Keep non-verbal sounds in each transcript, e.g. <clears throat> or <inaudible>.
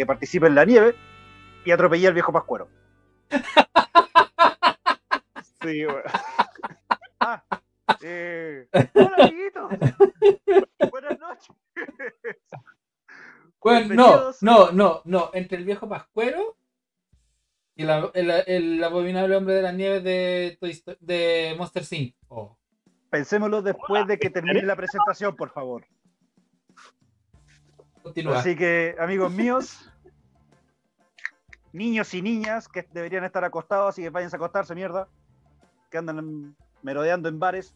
que participe en la nieve y atropellé al viejo Pascuero. <laughs> sí, weón. <laughs> Ah, eh, hola, amiguitos. Buenas noches. Bueno, no, no, no, no. Entre el viejo Pascuero y la- el, el abominable hombre de la nieve de, de Monster Inc. Oh. Pensémoslo después de que termine la presentación, por favor. Continúa. Así que, amigos míos, niños y niñas que deberían estar acostados, así que váyanse a acostarse, mierda, que andan merodeando en bares,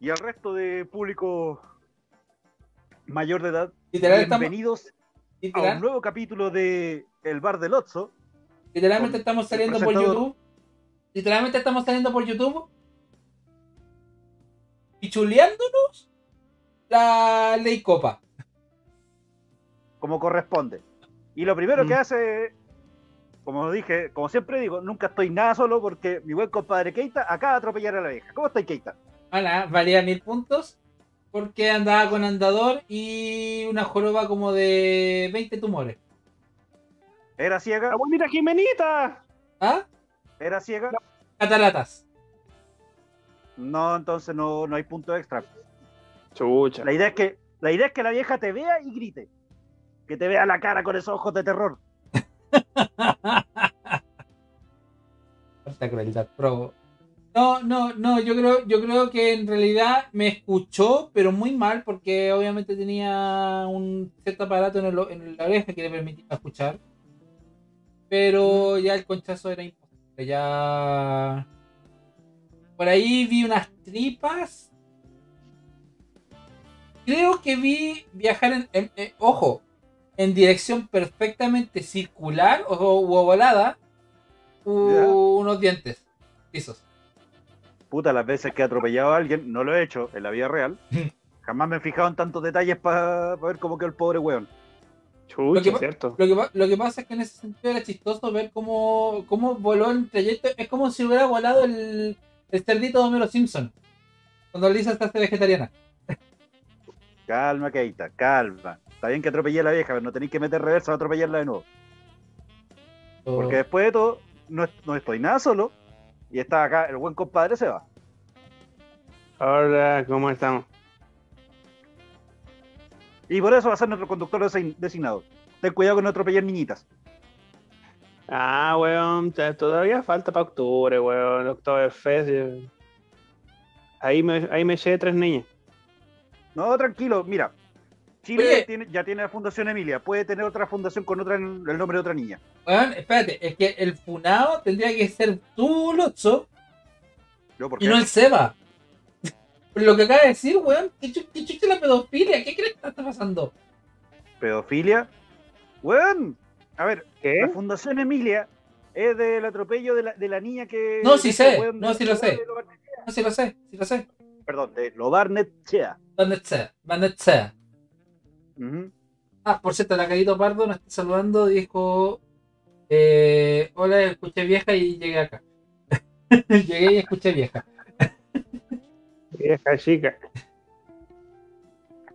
y al resto de público mayor de edad, Literal, estamos- bienvenidos a un nuevo capítulo de El Bar del Otso. literalmente estamos saliendo por. YouTube. Literalmente estamos saliendo por YouTube. Y chuleándonos la ley copa. como corresponde. Y lo primero Mm. que hace, como dije, como siempre digo, nunca estoy nada solo porque mi buen compadre Keita acaba de atropellar a la vieja. ¿Cómo está Keita? Hola, valía mil puntos. Porque andaba con andador y una joroba como de 20 tumores. ¿Era ciega? ¡Abuelita Jimenita! ¿Ah? ¿Era ciega? Cataratas. No, entonces no, no hay punto extra. Chucha. La idea es que la idea es que la vieja te vea y grite. Que te vea la cara con esos ojos de terror. Crueldad. No, no, no, yo creo, yo creo que en realidad me escuchó, pero muy mal, porque obviamente tenía un cierto aparato en, en la oreja que le permitía escuchar. Pero ya el conchazo era imposible. Ya. Por ahí vi unas tripas. Creo que vi viajar en. en- en- ojo, en dirección perfectamente circular o, u ovalada. u- Ya. unos dientes lisos. Puta, las veces que he atropellado a alguien, no lo he hecho en la vida real. <laughs> Jamás me he fijado en tantos detalles para ver cómo quedó el pobre weón. Lo que Chucha, cierto. Lo que, pa- lo que pasa es que en ese sentido era chistoso ver cómo, cómo voló el trayecto. Es como si hubiera volado el, el cerdito de Homero Simpson. Cuando Lisa está vegetariana. Calma, Keita, calma. Está bien que atropellé a la vieja, pero no tenéis que meter reversa para atropellarla de nuevo. Porque después de todo, no, no estoy nada solo. Y está acá, el buen compadre se va. Hola, ¿cómo estamos? Y por eso va a ser nuestro conductor design- designado. Ten cuidado con no atropellar niñitas. Ah, weón, todavía falta para octubre, weón. Oktoberfest. yo- Ahí me, ahí me eché tres niñas. No, tranquilo, mira. Chile Oye. tiene- ya tiene la Fundación Emilia. Puede tener otra fundación con otra el nombre de otra niña. Weón, espérate, es que el funado tendría que ser tú, Lotso, Yo, ¿por y no el Seba. <laughs> Lo que acaba de decir, weón, ¿qué, qué chucha la pedofilia? ¿Qué crees que está pasando? Pedofilia. Weón. A ver, ¿Qué? la Fundación Emilia es del atropello de la, de la niña que. No, sí sé, weón no, sí lo sé. No, sí lo sé, sí lo sé. Perdón, de Lo Barnechea. ¿Dónde está? ¿Dónde Ah, por cierto, la Carito Pardo nos está saludando, dijo, eh, hola, escuché vieja y llegué acá. <laughs> llegué y escuché vieja. Vieja chica.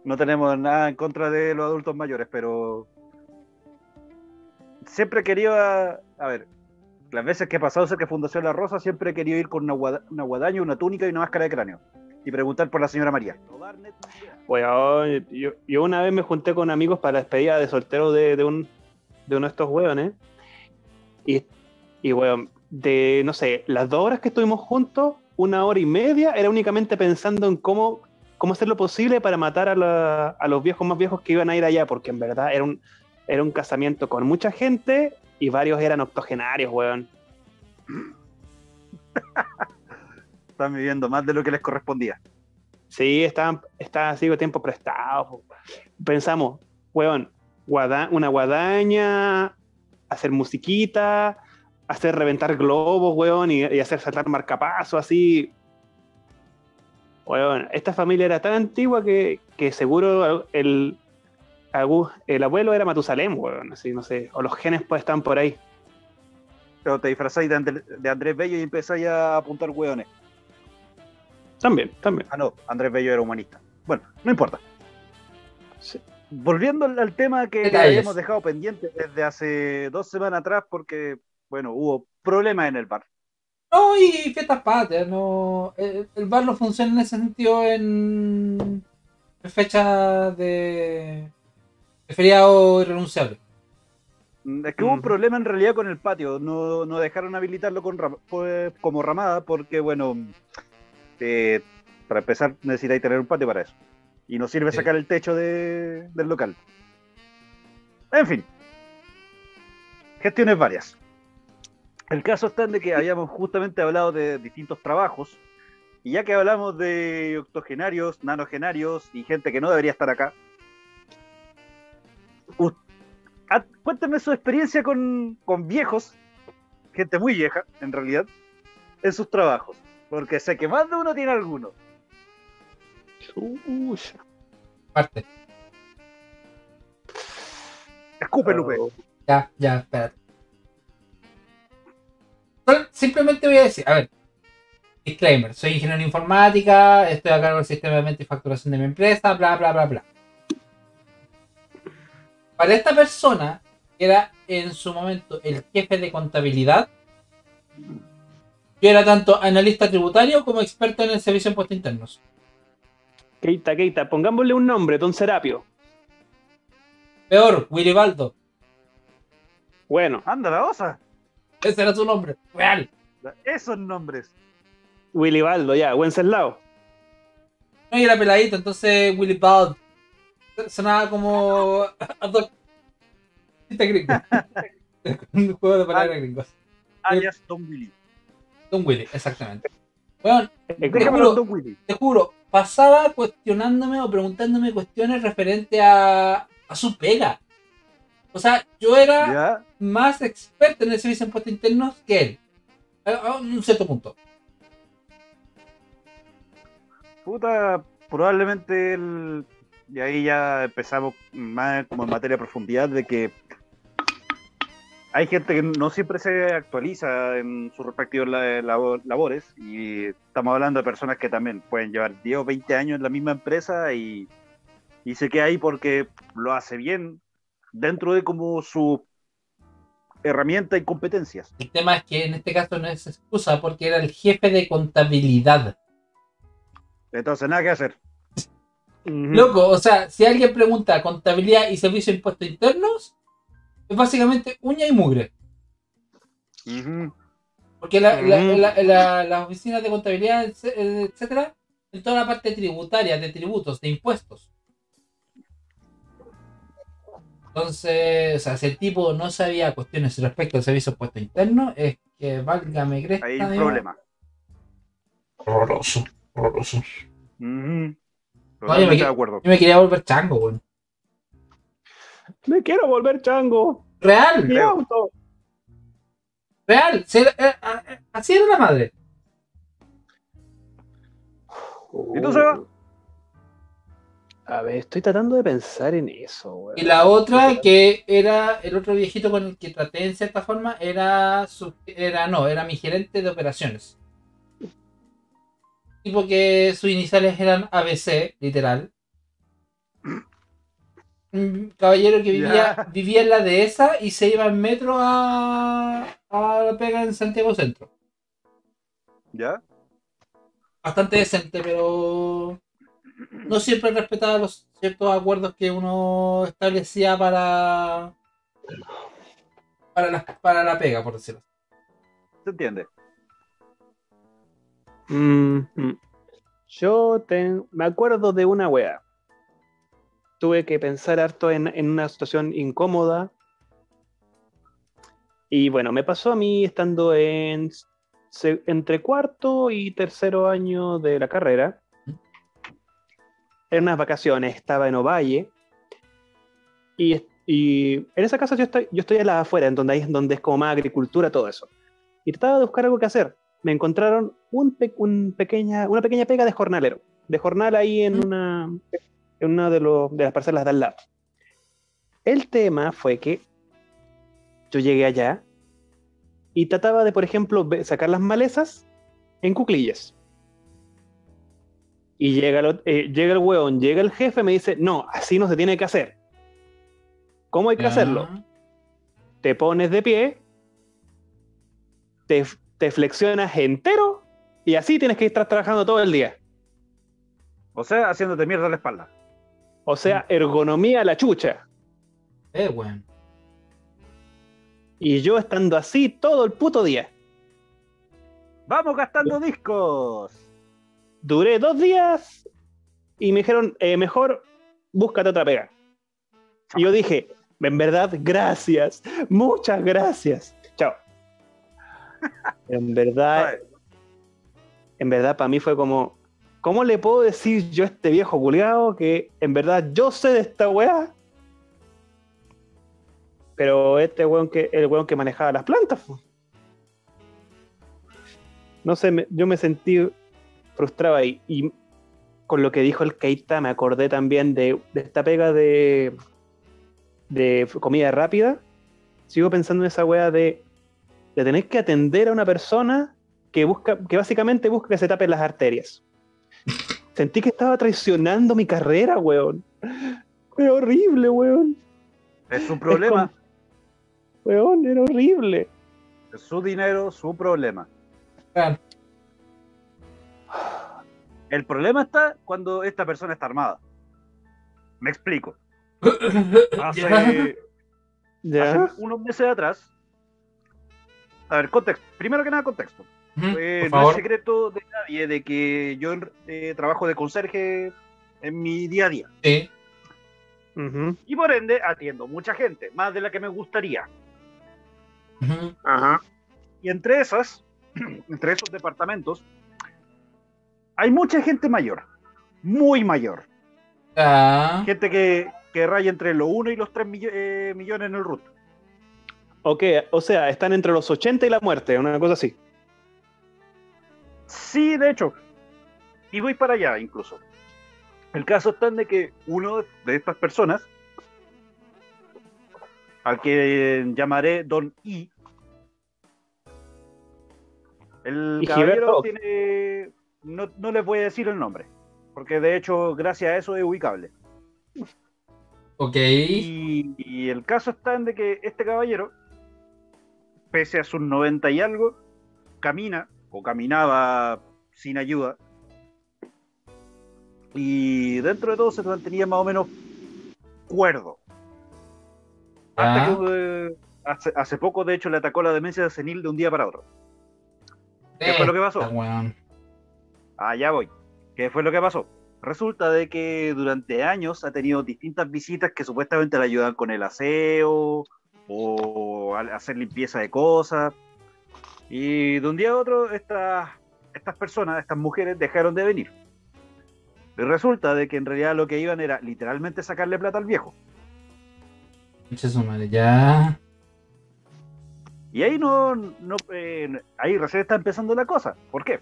No tenemos nada en contra de los adultos mayores, pero siempre he querido, a, a ver, las veces que he pasado cerca de Fundación La Rosa, siempre he querido ir con una, guada- una guadaña, una túnica y una máscara de cráneo. Y preguntar por la señora María. Weón, yo, yo una vez me junté con amigos para la despedida de soltero de, de un, de uno de estos weones. Y, y de, no sé, las dos horas que estuvimos juntos, una hora y media, era únicamente pensando en cómo, cómo hacer lo posible para matar a, a los viejos más viejos que iban a ir allá, porque en verdad era un, era un casamiento con mucha gente y varios eran octogenarios, weón. Están viviendo más de lo que les correspondía. Sí, estaban, estaban así con tiempo prestado. Pensamos, weón, guada- una guadaña, hacer musiquita, hacer reventar globos, weón, y, hacer saltar marcapasos, así. Weón, esta familia era tan antigua que, que seguro el, el abuelo era Matusalem, weón, así, no sé, o los genes pues están por ahí. Pero te disfrazáis de, André- de Andrés Bello y empezáis a apuntar hueones. También, también. Ah, no, Andrés Bello era humanista. Bueno, no importa. Sí. volviendo al, tema que habíamos dejado pendiente desde hace dos semanas atrás, porque, bueno, hubo problemas en el bar. No, y fiestas patrias, no. El, el bar no funciona en ese sentido en, en fechas de, de feriado irrenunciable. Mm, Es que hubo un problema en realidad con el patio, no, no dejaron habilitarlo con pues, como ramada porque, bueno, eh, para empezar necesitáis tener un patio para eso. Y no sirve Sí. sacar el techo de- del local. En fin, gestiones varias. El caso está en de que habíamos justamente hablado de distintos trabajos, y ya que hablamos de octogenarios, nanogenarios y gente que no debería estar acá, ah, cuéntenme su experiencia con, con viejos, gente muy vieja, en realidad, en sus trabajos. Porque sé que más de uno tiene alguno. Chucha. Parte. Escupe, Lupe. Oh. Ya, ya, espérate. Simplemente voy a decir, a ver, disclaimer, soy ingeniero en informática, estoy a cargo del sistema de venta y facturación de mi empresa, bla, bla, bla, bla. Para esta persona, que era en su momento el jefe de contabilidad, yo era tanto analista tributario como experto en el servicio de impuestos internos. Keita, Keita, pongámosle un nombre, Don Serapio. Peor, Willy Baldo, Bueno, Anda la osa. ese era su nombre, real. Esos nombres. Willy Baldo, ya, Wenceslao. No, y era peladito, entonces Willy Bald. Sonaba como. <laughs> <laughs> Un juego de palabras gringos. Alias Don Willy. Don Willy, exactamente. Bueno, Déjamelo juro- Don Willy. te juro, pasaba cuestionándome o preguntándome cuestiones referente a, a su pega. O sea, yo era Ya. más experto en el servicio de impuestos internos que él. A, a un cierto punto. Puta, probablemente el... Y ahí ya empezamos más como en materia de profundidad de que hay gente que no siempre se actualiza en sus respectivos la- labo- labores y estamos hablando de personas que también pueden llevar 10 o 20 años en la misma empresa y, y se queda ahí porque lo hace bien dentro de como su herramienta y competencias. El tema es que en este caso no es excusa porque era el jefe de contabilidad. Entonces, nada que hacer. Loco, o sea, si alguien pregunta contabilidad y servicio de impuestos internos, es básicamente uña y mugre. Porque la, la- Ujú. la- la- las oficinas de contabilidad, etc- etcétera, en toda la parte tributaria, de tributos, de impuestos. Entonces, o sea, si el tipo no sabía cuestiones respecto al servicio de impuestos internos, es que válgame cresta. Ahí hay un problema. Horroroso, horroroso. Ujú. yo Totalmente me- de acuerdo. Yo me quería volver chango, weón. Me quiero volver chango. Real, Mi auto. real. Era- eh, eh, así era la madre. ¿Y tú, Seba? A ver, estoy tratando de pensar en eso, weón. Y la otra, que era el otro viejito con el que traté en cierta forma, era su, era no, era mi gerente de operaciones. Tipo que sus iniciales eran ABC, literal. Un caballero que vivía, <laughs> vivía en la dehesa y se iba en metro a, a la pega en Santiago Centro. ¿Ya? Bastante decente, pero no siempre respetaba los ciertos acuerdos que uno establecía para para la, para la pega, por decirlo así. ¿Se entiende? Mm, mm. Yo me acuerdo de una wea. Tuve que pensar harto en, en una situación incómoda. Y bueno, me pasó a mí estando en entre cuarto y tercero año de la carrera. En unas vacaciones, estaba en Ovalle. Y, y en esa casa yo estoy, yo estoy a la afuera, en donde, hay, donde es como más agricultura, todo eso. Y trataba de buscar algo que hacer me encontraron un pe- un pequeña, una pequeña pega de jornalero, de jornal ahí en una, en una de, los- de las parcelas de al lado. El tema fue que yo llegué allá y trataba de, por ejemplo, sacar las malezas en cuclillas. Y llega el, eh, llega el weón, llega el jefe, me dice, no, así no se tiene que hacer. ¿Cómo hay que hacerlo? Te pones de pie, te, te flexionas entero y así tienes que estar trabajando todo el día. O sea, haciéndote mierda la espalda. O sea, ergonomía a la chucha. Eh, weón. Y yo estando así todo el puto día. ¡Vamos gastando discos! Duré dos días y me dijeron, eh, mejor búscate otra pega. Y yo dije, en verdad, gracias, muchas gracias. Chao. <laughs> En verdad, en verdad para mí fue como, ¿cómo le puedo decir yo a este viejo culiado que en verdad yo sé de esta weá? Pero este weón que, el weón que manejaba las plantas. No sé, yo me sentí frustrado ahí. Y con lo que dijo el Keita me acordé también de, esta pega de, de comida rápida. Sigo pensando en esa weá de, de tener que atender a una persona que busca, que básicamente busca que se tapen las arterias. Sentí que estaba traicionando mi carrera, weón. Fue horrible, weón. Es su problema, Weón, era horrible. es su dinero, su problema. Claro. El problema está cuando esta persona está armada. Me explico. <coughs> Hace. Ya. hace unos meses atrás. A ver, contexto. Primero que nada, contexto. Eh, por no es secreto de nadie de que yo eh, trabajo de conserje en mi día a día. Sí. Y por ende atiendo mucha gente, más de la que me gustaría. Ujú. Ajá. Y entre esas, <clears throat> entre esos departamentos, hay mucha gente mayor, muy mayor. Ya. Gente que, que raya entre los 1 y los 3 millones en el RUT. Ok, o sea, están entre los 80 y la muerte, una cosa así. Sí, de hecho. Y voy para allá incluso. El caso está en de que uno de estas personas, al que llamaré Don I, el Y caballero Gilberto. tiene... No, no les voy a decir el nombre, porque de hecho gracias a eso es ubicable. Ok. Y, y el caso está en de que este caballero, pese a sus 90 y algo, camina o caminaba sin ayuda. Y dentro de todo se mantenía más o menos cuerdo. Hasta Ya. que eh, hace, hace poco, de hecho, le atacó la demencia senil de un día para otro. ¿Qué fue lo que pasó? Weón. Allá voy. ¿Qué fue lo que pasó? Resulta de que durante años ha tenido distintas visitas que supuestamente le ayudan con el aseo o hacer limpieza de cosas. Y de un día a otro estas, estas personas, estas mujeres dejaron de venir. Y resulta de que en realidad lo que iban era literalmente sacarle plata al viejo. Ya. Y ahí no, no eh, ahí recién está empezando la cosa. ¿Por qué?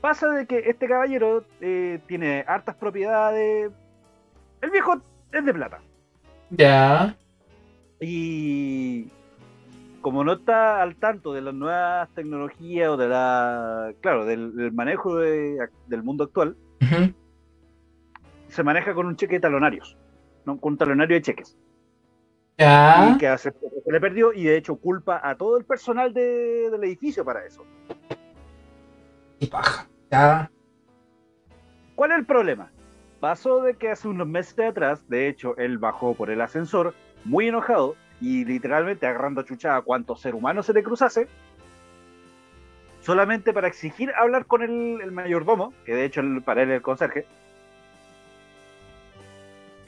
Pasa de que este caballero eh, tiene hartas propiedades. El viejo es de plata. Ya. Y como no está al tanto de las nuevas tecnologías o de la. Claro, del, del manejo de- del mundo actual, se maneja con un cheque de talonarios. ¿no? Con un talonario de cheques. Ya. Y que hace poco se le perdió y de hecho culpa a todo el personal de- del edificio para eso. Y paja. Ya. ¿Cuál es el problema? Pasó de que hace unos meses atrás, de hecho, él bajó por el ascensor muy enojado y literalmente agarrando a chuchada a cuanto ser humano se le cruzase, solamente para exigir hablar con el, mayordomo, que de hecho para él es el conserje.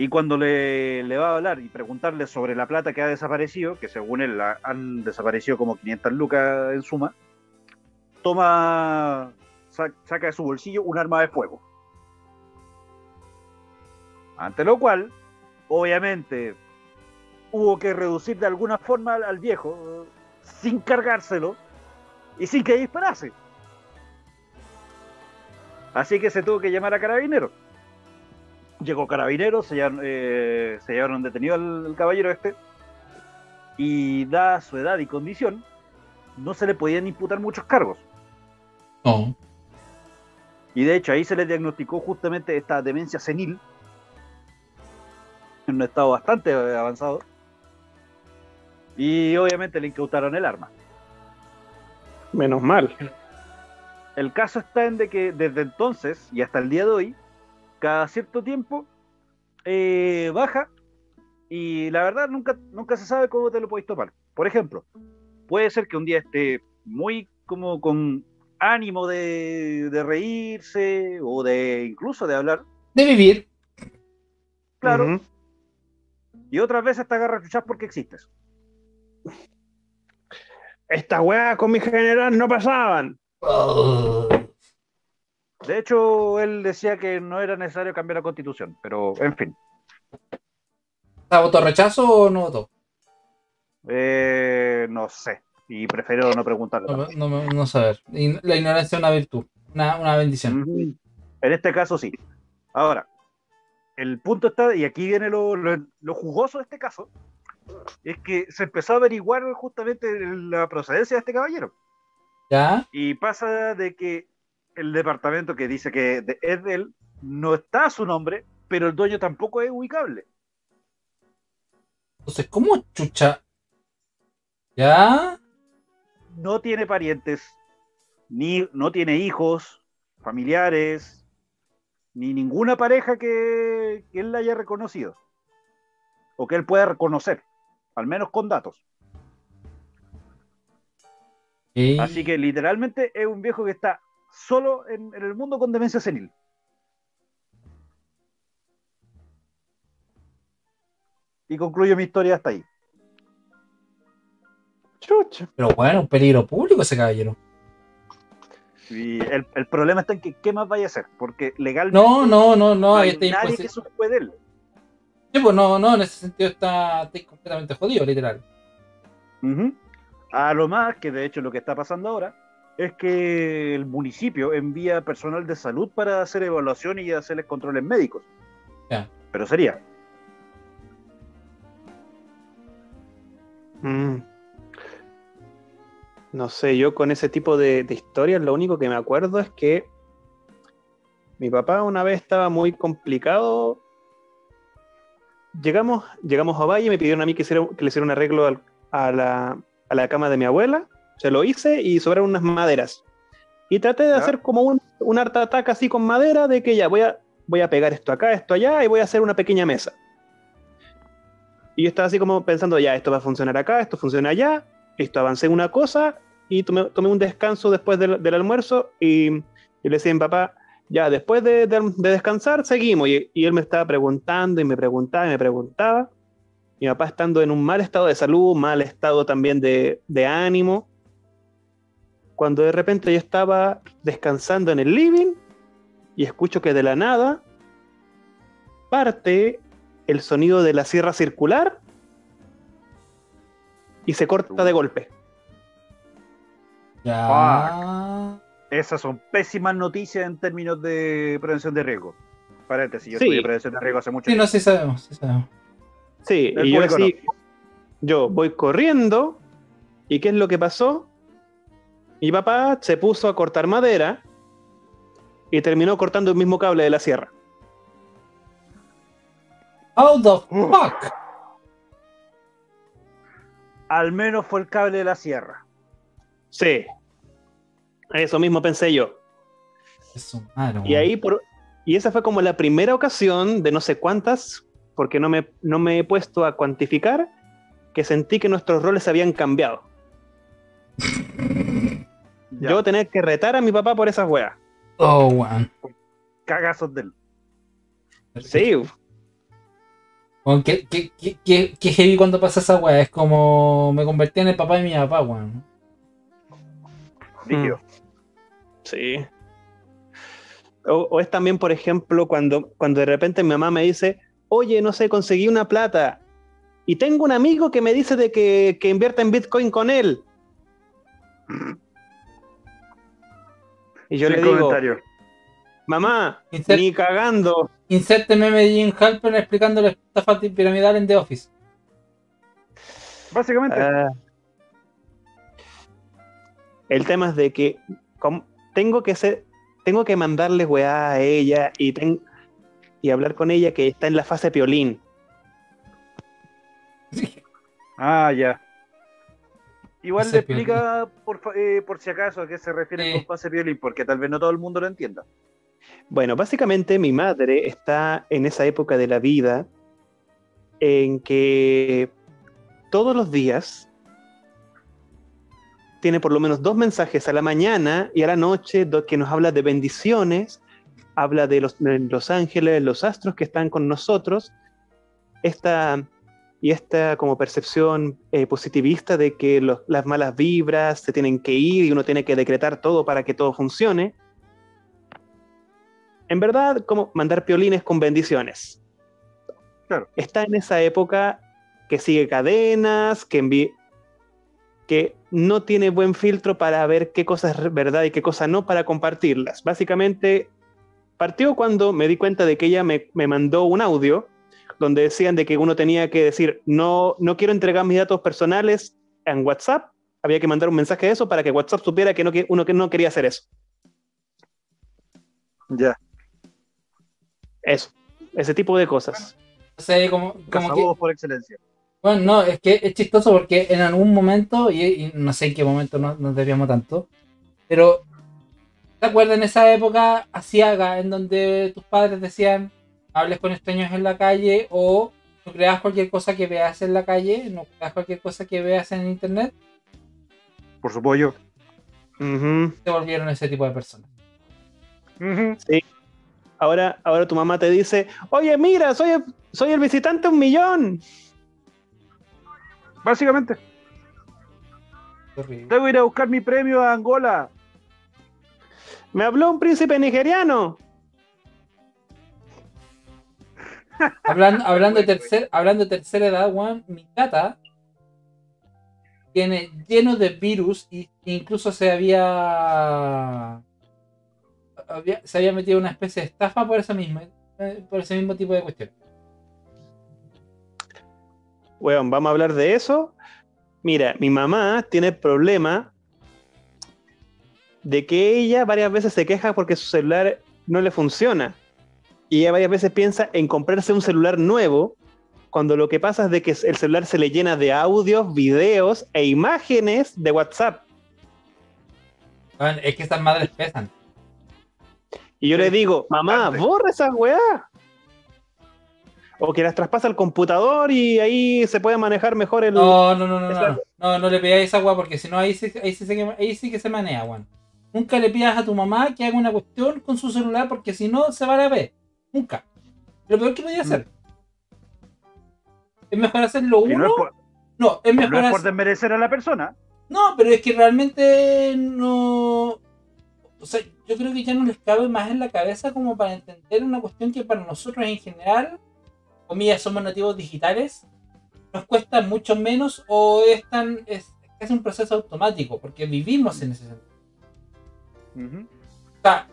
Y cuando le, le va a hablar y preguntarle sobre la plata que ha desaparecido, que según él la- han desaparecido como 500 lucas en suma, toma, sa- saca de su bolsillo un arma de fuego. Ante lo cual, obviamente, hubo que reducir de alguna forma al, al viejo, sin cargárselo y sin que disparase. Así que se tuvo que llamar a carabineros. Llegó carabineros, se llevaron, eh, se llevaron detenido al, al caballero este. Y dada su edad y condición, no se le podían imputar muchos cargos. Y de hecho ahí se le diagnosticó justamente esta demencia senil en un estado bastante avanzado. Y obviamente le incautaron el arma. Menos mal. El caso está en de que desde entonces y hasta el día de hoy, cada cierto tiempo eh, baja y la verdad nunca, nunca se sabe cómo te lo podéis tomar. Por ejemplo, puede ser que un día esté muy como con ánimo de, de reírse o de incluso de hablar, De vivir. claro, y otras veces te agarra a chuchar porque existes. Estas weas con mi general no pasaban. De hecho, él decía que no era necesario cambiar la constitución, pero en fin. ¿Está votó rechazo o no votó? Eh, no sé. Y prefiero no preguntarle. No, no, no, no saber. La ignorancia es una virtud, una, una bendición. En este caso sí. Ahora, el punto está, y aquí viene lo, lo- lo jugoso de este caso, es que se empezó a averiguar justamente la procedencia de este caballero. ¿Ya? Y pasa de que el departamento que dice que es de él no está a su nombre, pero el dueño tampoco es ubicable. Entonces, ¿cómo chucha? ¿Ya? No tiene parientes, ni no tiene hijos, familiares, ni ninguna pareja que, que él haya reconocido. O que él pueda reconocer, al menos con datos. Así que literalmente es un viejo que está solo en, en el mundo con demencia senil. Y concluyo mi historia hasta ahí. Chucha. Pero bueno, un peligro público ese caballero. Y el, el problema está en que qué más vaya a hacer, porque legalmente No, no, no, no. hay nadie que supe de él. Sí, pues no, no, en ese sentido está, está completamente jodido, literal. Ujú. A lo más que de hecho lo que está pasando ahora es que el municipio envía personal de salud para hacer evaluación y hacerles controles médicos. Ya. Pero sería. Mm. No sé, yo con ese tipo de, de historias lo único que me acuerdo es que mi papá una vez estaba muy complicado. Llegamos, llegamos a Valle me pidieron a mí que, hiciera- que le hiciera un arreglo al- a, la, a la cama de mi abuela. Se lo hice y sobraron unas maderas. Y traté de hacer como un, un art attack así con madera de que ya voy a, voy a pegar esto acá, esto allá y voy a hacer una pequeña mesa. Y yo estaba así como pensando, ya, esto va a funcionar acá, esto funciona allá, listo, avancé una cosa y tomé, tomé un descanso después del, del almuerzo y, y le decía a mi papá, ya, después de, de- de descansar, seguimos. Y, y él me estaba preguntando y me preguntaba y me preguntaba. Mi papá estando en un mal estado de salud, mal estado también de, de ánimo. Cuando de repente yo estaba descansando en el living y escucho que de la nada parte el sonido de la sierra circular y se corta de golpe. Ya. Esas son pésimas noticias en términos de prevención de riesgo. Paréntesis, yo Sí. estudié prevención de riesgo hace mucho Sí, no, tiempo. sí sabemos, sí sabemos. Sí, El y yo así, yo voy corriendo, ¿y qué es lo que pasó? Mi papá se puso a cortar madera y terminó cortando el mismo cable de la sierra. How the fuck? Al menos fue el cable de la sierra. Sí, eso mismo pensé yo. Eso, madre, Y ahí por, y esa fue como la primera ocasión de no sé cuántas, porque no me, no me he puesto a cuantificar, que sentí que nuestros roles habían cambiado. <laughs> Ya, Yo tener que retar a mi papá por esas weas. Oh, weón. cagazos del. Sí, Weón, qué, qué, qué, qué- qué heavy cuando pasa esa weá. Es como me convertí en el papá de mi papá, weón. Rígido. Sí. O, o es también, por ejemplo, cuando, cuando de repente mi mamá me dice, oye, no sé, conseguí una plata y tengo un amigo que me dice de que, que invierta en Bitcoin con él. Y yo Sin le digo, comentario. mamá, Insert- ni cagando. Inserte meme de Jim Halpern explicando la estafa piramidal en The Office. Básicamente, Ah. el tema es de que como- tengo que ser, tengo que mandarle weá a ella y, ten- y hablar con ella que está en la fase piolín. Ah, ya. Igual le explica por, eh, por si acaso a qué se refiere con pase violín, porque tal vez no todo el mundo lo entienda. Bueno, básicamente mi madre está en esa época de la vida en que todos los días tiene por lo menos dos mensajes a la mañana y a la noche que nos habla de bendiciones, habla de los, de los ángeles, los astros que están con nosotros, esta, y esta como percepción eh, positivista de que los- las malas vibras se tienen que ir y uno tiene que decretar todo para que todo funcione. En verdad, como mandar piolines con bendiciones. Claro. Está en esa época que sigue cadenas, que que no tiene buen filtro para ver qué cosa es verdad y qué cosa no para compartirlas. Básicamente, partió cuando me di cuenta de que ella me, me mandó un audio donde decían de que uno tenía que decir, no, no quiero entregar mis datos personales en WhatsApp. Había que mandar un mensaje de eso para que WhatsApp supiera que no, que- uno que no quería hacer eso. Ya. Eso, ese tipo de cosas. No sé, como, como que, por excelencia. Bueno, no, es que es chistoso porque en algún momento, y, y no sé en qué momento no- nos debíamos tanto, pero ¿te acuerdas en esa época asiaga en donde tus padres decían hables con extraños en la calle o no creas cualquier cosa que veas en la calle, no creas cualquier cosa que veas en internet? Por su pollo. Ujú. Se volvieron ese tipo de personas. Ujú. Ahora, ahora tu mamá te dice, oye, mira, soy el, soy el visitante un millón. Básicamente, horrible. debo ir a buscar mi premio a Angola. Me habló un príncipe nigeriano. <laughs> Hablando, hablando, de tercer, hablando de tercera edad, Juan, mi tata tiene lleno de virus y incluso se había, había- se había metido una especie de estafa por esa misma eh, por ese mismo tipo de cuestión. Weón, vamos a hablar de eso. Mira, mi mamá tiene el problema de que ella varias veces se queja porque su celular no le funciona. Y ella varias veces piensa en comprarse un celular nuevo, cuando lo que pasa es de que el celular se le llena de audios, videos e imágenes de WhatsApp. Es que estas madres pesan. Y yo Sí, le digo, mamá, borra esas weá. O que las traspasa al computador y ahí se puede manejar mejor el. No, no, no, no, no, Esa- no, no, no le esa agua porque si no ahí sí, ahí, sí, se que- ahí sí que se manea, Juan. Nunca le pidas a tu mamá que haga una cuestión con su celular porque si no se va a la vez. Nunca. Lo peor que podía hacer. Es mejor hacerlo uno. no es por, No, es mejor no es por desmerecer a la persona. No, pero es que realmente no. O sea, yo creo que ya no les cabe más en la cabeza como para entender una cuestión que para nosotros en general, comillas, somos nativos digitales, nos cuesta mucho menos o es tan. Es, es un proceso automático, porque vivimos en ese sentido. Ujú. O sea,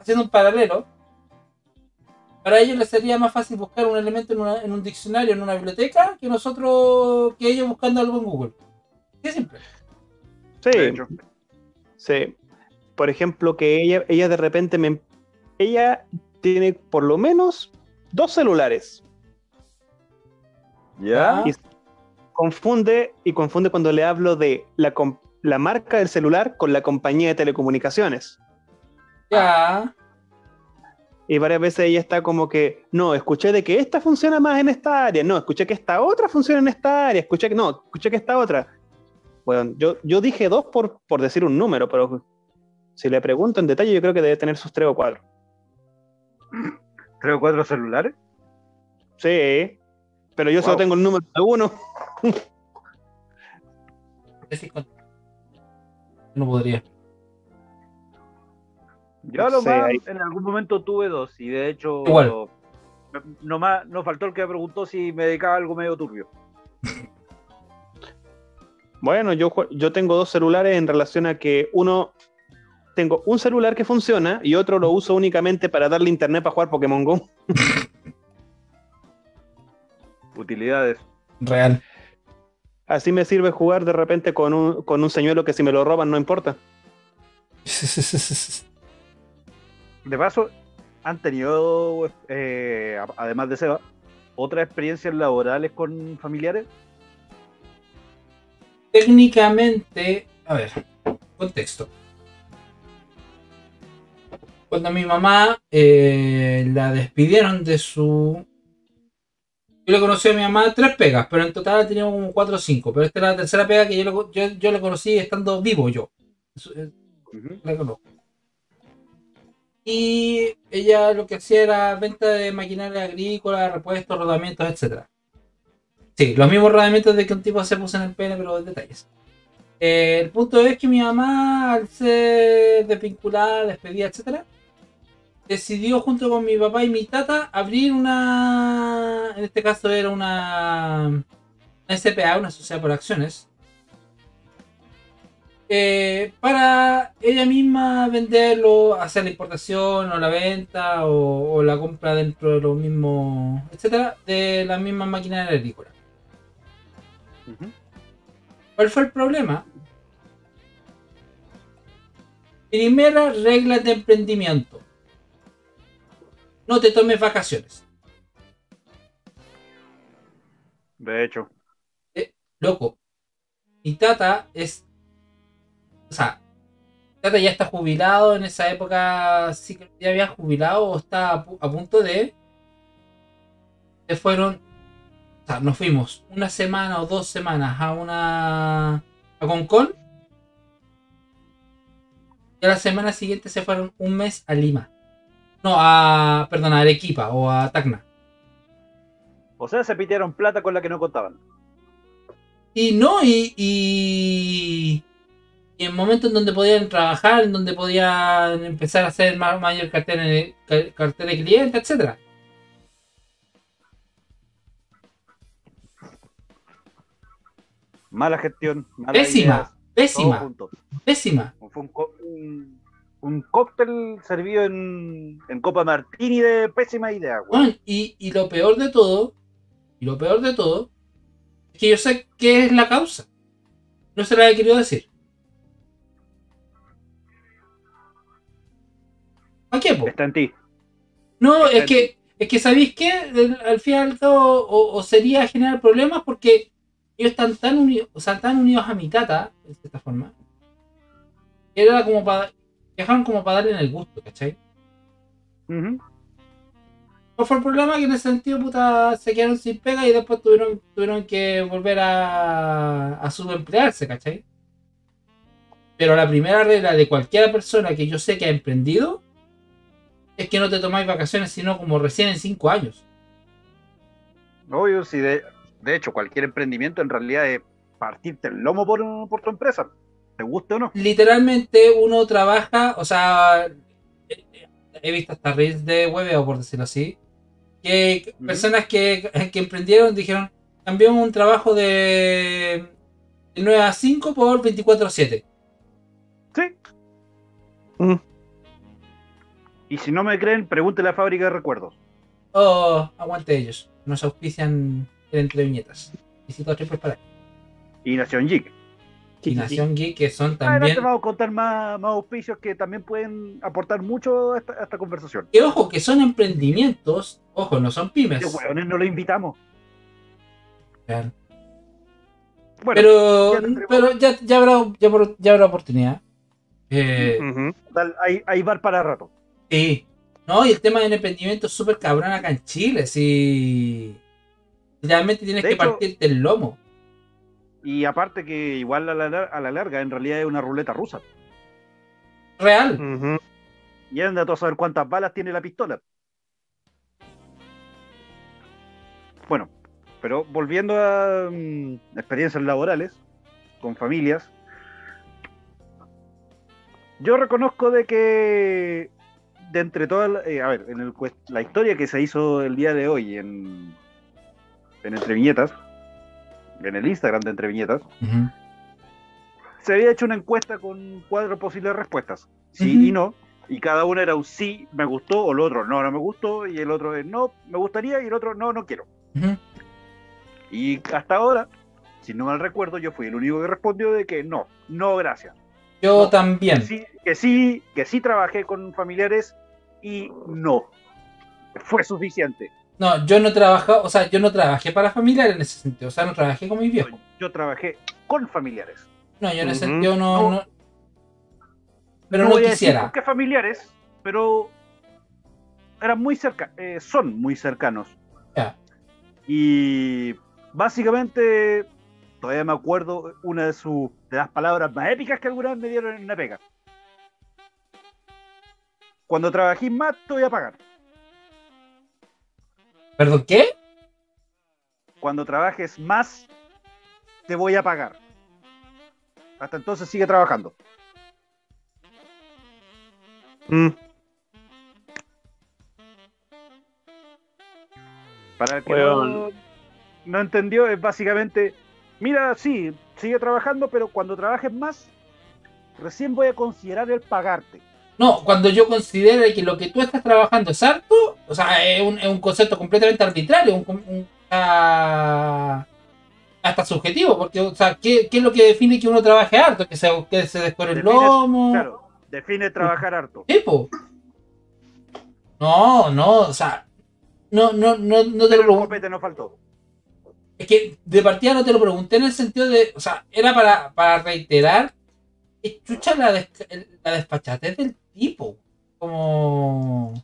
haciendo un paralelo, para ellos les sería más fácil buscar un elemento en, una- en un diccionario, en una biblioteca, que nosotros, que ellos buscando algo en Google. Qué simple. Sí, sí. Por ejemplo, que ella, ella de repente me. Ella tiene por lo menos dos celulares. ¿Ya? Y confunde, y confunde cuando le hablo de la, la marca del celular con la compañía de telecomunicaciones. Ya. Y varias veces ella está como que, no, escuché de que esta funciona más en esta área, no, escuché que esta otra funciona en esta área, escuché que no, escuché que esta otra. Bueno, yo, yo dije dos por, por decir un número, pero si le pregunto en detalle, yo creo que debe tener sus tres o cuatro. ¿Tres o cuatro celulares? Sí, pero yo solo tengo el número de uno. No podría. Yo No lo sé, más, en algún momento tuve dos y de hecho Igual. no más, no faltó el que me preguntó si me dedicaba a algo medio turbio. Bueno, yo, yo tengo dos celulares en relación a que uno, tengo un celular que funciona y otro lo uso únicamente para darle internet para jugar Pokémon Go. <laughs> Utilidades. Real. Así me sirve jugar de repente con un, con un señuelo que si me lo roban no importa. <laughs> De paso, ¿han tenido, eh, además de Seba, otras experiencias laborales con familiares? Técnicamente, a ver, contexto. Cuando mi mamá eh, la despidieron de su. Yo le conocí a mi mamá tres pegas, pero en total teníamos como cuatro o cinco. Pero esta es la tercera pega que yo, lo- yo, yo la conocí estando vivo yo. La conozco. Y ella lo que hacía era venta de maquinaria agrícola, repuestos, rodamientos, etc. Sí, los mismos rodamientos de que un tipo se puso en el pene, pero detalles. Eh, el punto es que mi mamá, al ser desvinculada, despedida, etc., decidió junto con mi papá y mi tata abrir una. En este caso era una. Una SPA, una sociedad por acciones, eh, para ella misma venderlo, hacer la importación o la venta o, o la compra dentro de los mismos, etcétera, de la misma máquina agrícola. Ujú. ¿Cuál fue el problema? Primera regla de emprendimiento. No te tomes vacaciones. De hecho, Loco. Mi tata es. O sea, tata ya está jubilado. En esa época sí que ya había jubilado o está a, pu- a punto de. Se fueron. O sea, nos fuimos una semana o dos semanas a una. a Concón. Y a la semana siguiente se fueron un mes a Lima. No, a. Perdón, a Arequipa o a Tacna. o sea, se pitearon plata con la que no contaban. Y no, y, y, y en momentos en donde podían trabajar, en donde podían empezar a hacer ma- mayor cartera de, ca- cartera de clientes, etcétera. Mala gestión, Pésima, pésima, pésima. Fue un, un- cóctel servido en, en copa martini de pésima idea, Y, y lo peor de todo, y lo peor de todo, es que yo sé qué es la causa. No se la he querido decir. ¿A qué, po? Está en ti. No, Está es que, es que ¿sabéis qué? Al fin y al cabo, o, o sería generar problemas porque ellos están tan unidos, o sea, tan unidos a mi tata, de cierta forma, que era como para, viajaron como para darle en el gusto, ¿cachai? ¿Cuál fue el problema? Que en ese sentido, puta, se quedaron sin pega y después tuvieron, tuvieron que volver a, a subemplearse, ¿cachai? Pero la primera regla de cualquier persona que yo sé que ha emprendido es que no te tomáis vacaciones, sino como recién en cinco años. Obvio, si de, de hecho cualquier emprendimiento en realidad es partirte el lomo por, por tu empresa, te guste o no. literalmente uno trabaja, o sea, he visto hasta reels de hueveo, por decirlo así, que personas que, que emprendieron dijeron, cambiamos un trabajo de, de 9 a 5 por 24 a 7. Sí. Mm. Y si no me creen, pregúntele a Fábrica de Recuerdos. Oh, aguante ellos, nos auspician entre viñetas. Visito triples para Y Nación Geek. Y Nación Geek, que son Adelante también... vamos a contar más, más auspicios que también pueden aportar mucho a esta, a esta conversación. Que ojo, que son emprendimientos, ojo, no son pymes. Qué hueones no lo invitamos. Claro. Bueno, pero ya tendremos- pero ya, ya, habrá, ya, ya habrá oportunidad. Eh, Ujú. dal- hay, hay bar para rato. Sí. No, y el tema del emprendimiento es súper cabrón acá en Chile. Sí. Realmente tienes De que hecho- partirte el lomo. Y aparte que igual a la, a la larga en realidad es una ruleta rusa. Real. Y anda a saber cuántas balas tiene la pistola. Bueno, pero volviendo a mm, experiencias laborales con familias, yo reconozco de que de entre todas, eh, a ver, en el la historia que se hizo el día de hoy en, en Entre Viñetas, en el Instagram de Entre Viñetas, se había hecho una encuesta con cuatro posibles respuestas, sí y no, y cada una era un sí, me gustó, o el otro no, no me gustó, y el otro es no, me gustaría, y el otro no, no quiero. Y hasta ahora, si no mal recuerdo, yo fui el único que respondió de que no, no, gracias. Yo No, también. Que sí, que sí, que sí trabajé con familiares y no. Fue suficiente. No, yo no trabajaba, o sea, yo no trabajé para familiares en ese sentido. O sea, no trabajé con mis viejos. yo trabajé con familiares. No, yo en ese sentido no. No. no- pero no, voy a decir quisiera. qué familiares, pero eran muy cerca, eh, son muy cercanos. Ya. Y básicamente, todavía me acuerdo una de, sus de las palabras más épicas que alguna vez me dieron en una pega. Cuando trabajé más, te voy a pagar. ¿Perdón qué? Cuando trabajes más, te voy a pagar. Hasta entonces sigue trabajando. Mm. Para el que no entendió, es básicamente, mira, sí, sigue trabajando, pero cuando trabajes más, recién voy a considerar el pagarte. No, cuando yo considere que lo que tú estás trabajando es harto, o sea, es un, es un concepto completamente arbitrario, un, un- ah, hasta subjetivo, porque, o sea, ¿qué, qué es lo que define que uno trabaje harto? Que se, que se descubre el lomo. Claro, define trabajar harto. ¿Qué, po? No, no, o sea, no, no, no, no te lo copete no faltó. Es que de partida no te lo pregunté en el sentido de, o sea, era para, para reiterar chucha la, des- la despachatez del tipo. Como...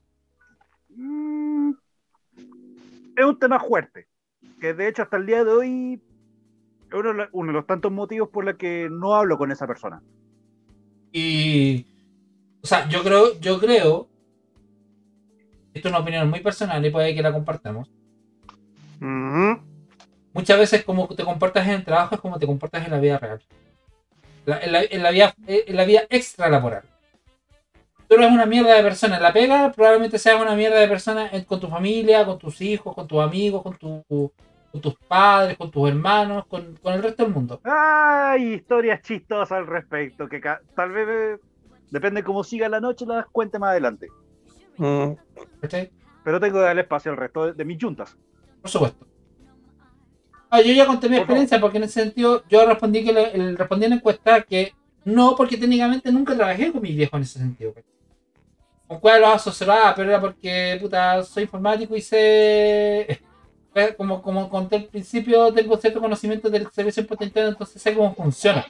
Mm, es un tema fuerte, que de hecho hasta el día de hoy es uno, de los- uno de los tantos motivos por los que no hablo con esa persona. Y... O sea, yo creo, yo creo... Esto es una opinión muy personal y puede que la compartamos. Muchas veces como te comportas en el trabajo es como te comportas en la vida real. La- en, la, en la vida, en la vida extra laboral. Tú eres una mierda de persona en la pega, probablemente seas una mierda de persona en- con tu familia, con tus hijos, con tus amigos, con, tu, con tus padres, con tus hermanos, con, con el resto del mundo. Hay historias chistosas al respecto, que ca- tal vez eh, depende cómo siga la noche, las cuente más adelante. Mm. Pero tengo que darle espacio al resto de, de mis juntas. Por supuesto. Ah, yo ya conté mi Por experiencia porque en ese sentido yo respondí que le- el- respondí en la encuesta que no, porque técnicamente nunca trabajé con mis viejos en ese sentido. Con cuál los asesoraba, pero era porque puta, soy informático y sé. <laughs> Como, como conté al principio, tengo cierto conocimiento del servicio potente, entonces sé cómo funciona.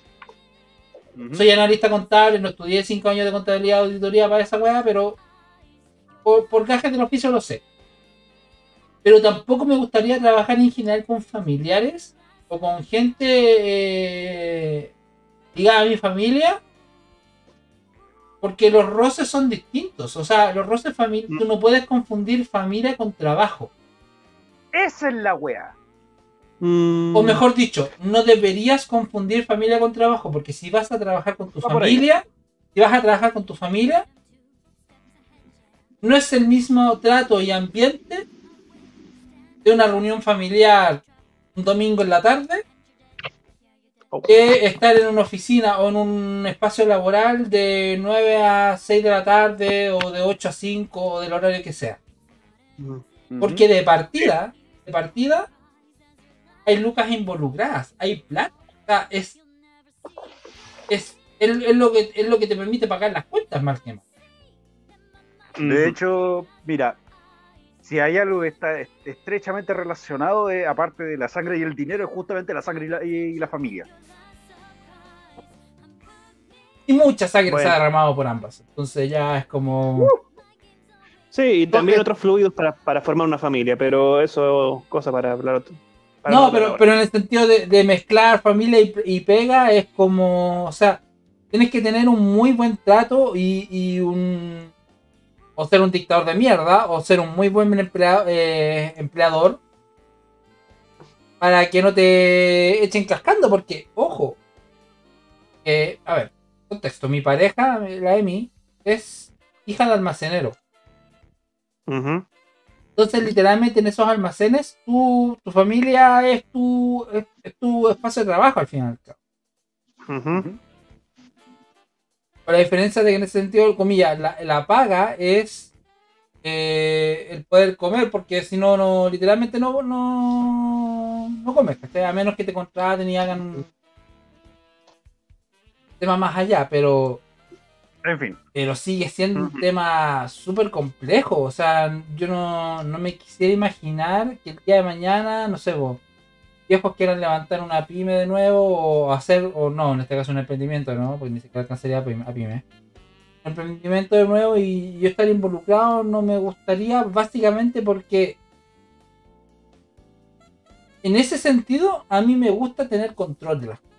Soy analista contable, no estudié 5 años de contabilidad auditoría para esa weá, pero por, por gajes del oficio lo sé. Pero tampoco me gustaría trabajar en general con familiares o con gente eh, a mi familia, porque los roces son distintos. O sea, los roces familiares, tú no puedes confundir familia con trabajo. Esa es la wea. Mm. O mejor dicho, no deberías confundir familia con trabajo, porque si vas a trabajar con tu Va familia, si vas a trabajar con tu familia, no es el mismo trato y ambiente de una reunión familiar un domingo en la tarde que estar en una oficina o en un espacio laboral de 9 a 6 de la tarde o de 8 a 5 o del horario que sea. Porque de partida, de partida, hay lucas involucradas, hay plata. O sea, es, es, es, es lo que, es lo que te permite pagar las cuentas, más que más. De hecho, mira, si hay algo que está est- estrechamente relacionado, aparte de la sangre y el dinero, es justamente la sangre y la, y la familia. Y mucha sangre se ha derramado por ambas. Entonces ya es como... Sí, y también Porque- otros fluidos para, para formar una familia, pero eso es cosa para hablar. otro- para No, pero, pero en el sentido de, de mezclar familia y, y pega es como, o sea, tienes que tener un muy buen trato y, y un... O ser un dictador de mierda, o ser un muy buen emplea- eh, empleador para que no te echen cascando, porque, ojo, eh, a ver, contexto, mi pareja, la Emi, es hija de almacenero. Entonces, literalmente en esos almacenes, tu, tu familia es tu, es, es tu espacio de trabajo al final. Ujú. La diferencia de que en ese sentido, comillas, la, la paga es eh, el poder comer, porque si no, no literalmente no, no, no comes, ¿cachai? A menos que te contraten y hagan. tema más allá, pero En fin. pero sigue siendo un tema súper complejo. O sea, yo no, no me quisiera imaginar que el día de mañana, no sé, vos, viejos quieran levantar una pyme de nuevo o hacer, o no, en este caso un emprendimiento, ¿no? Porque ni siquiera alcanzaría a pyme. Un emprendimiento de nuevo y yo estar involucrado no me gustaría, básicamente porque en ese sentido a mí me gusta tener control de las cosas.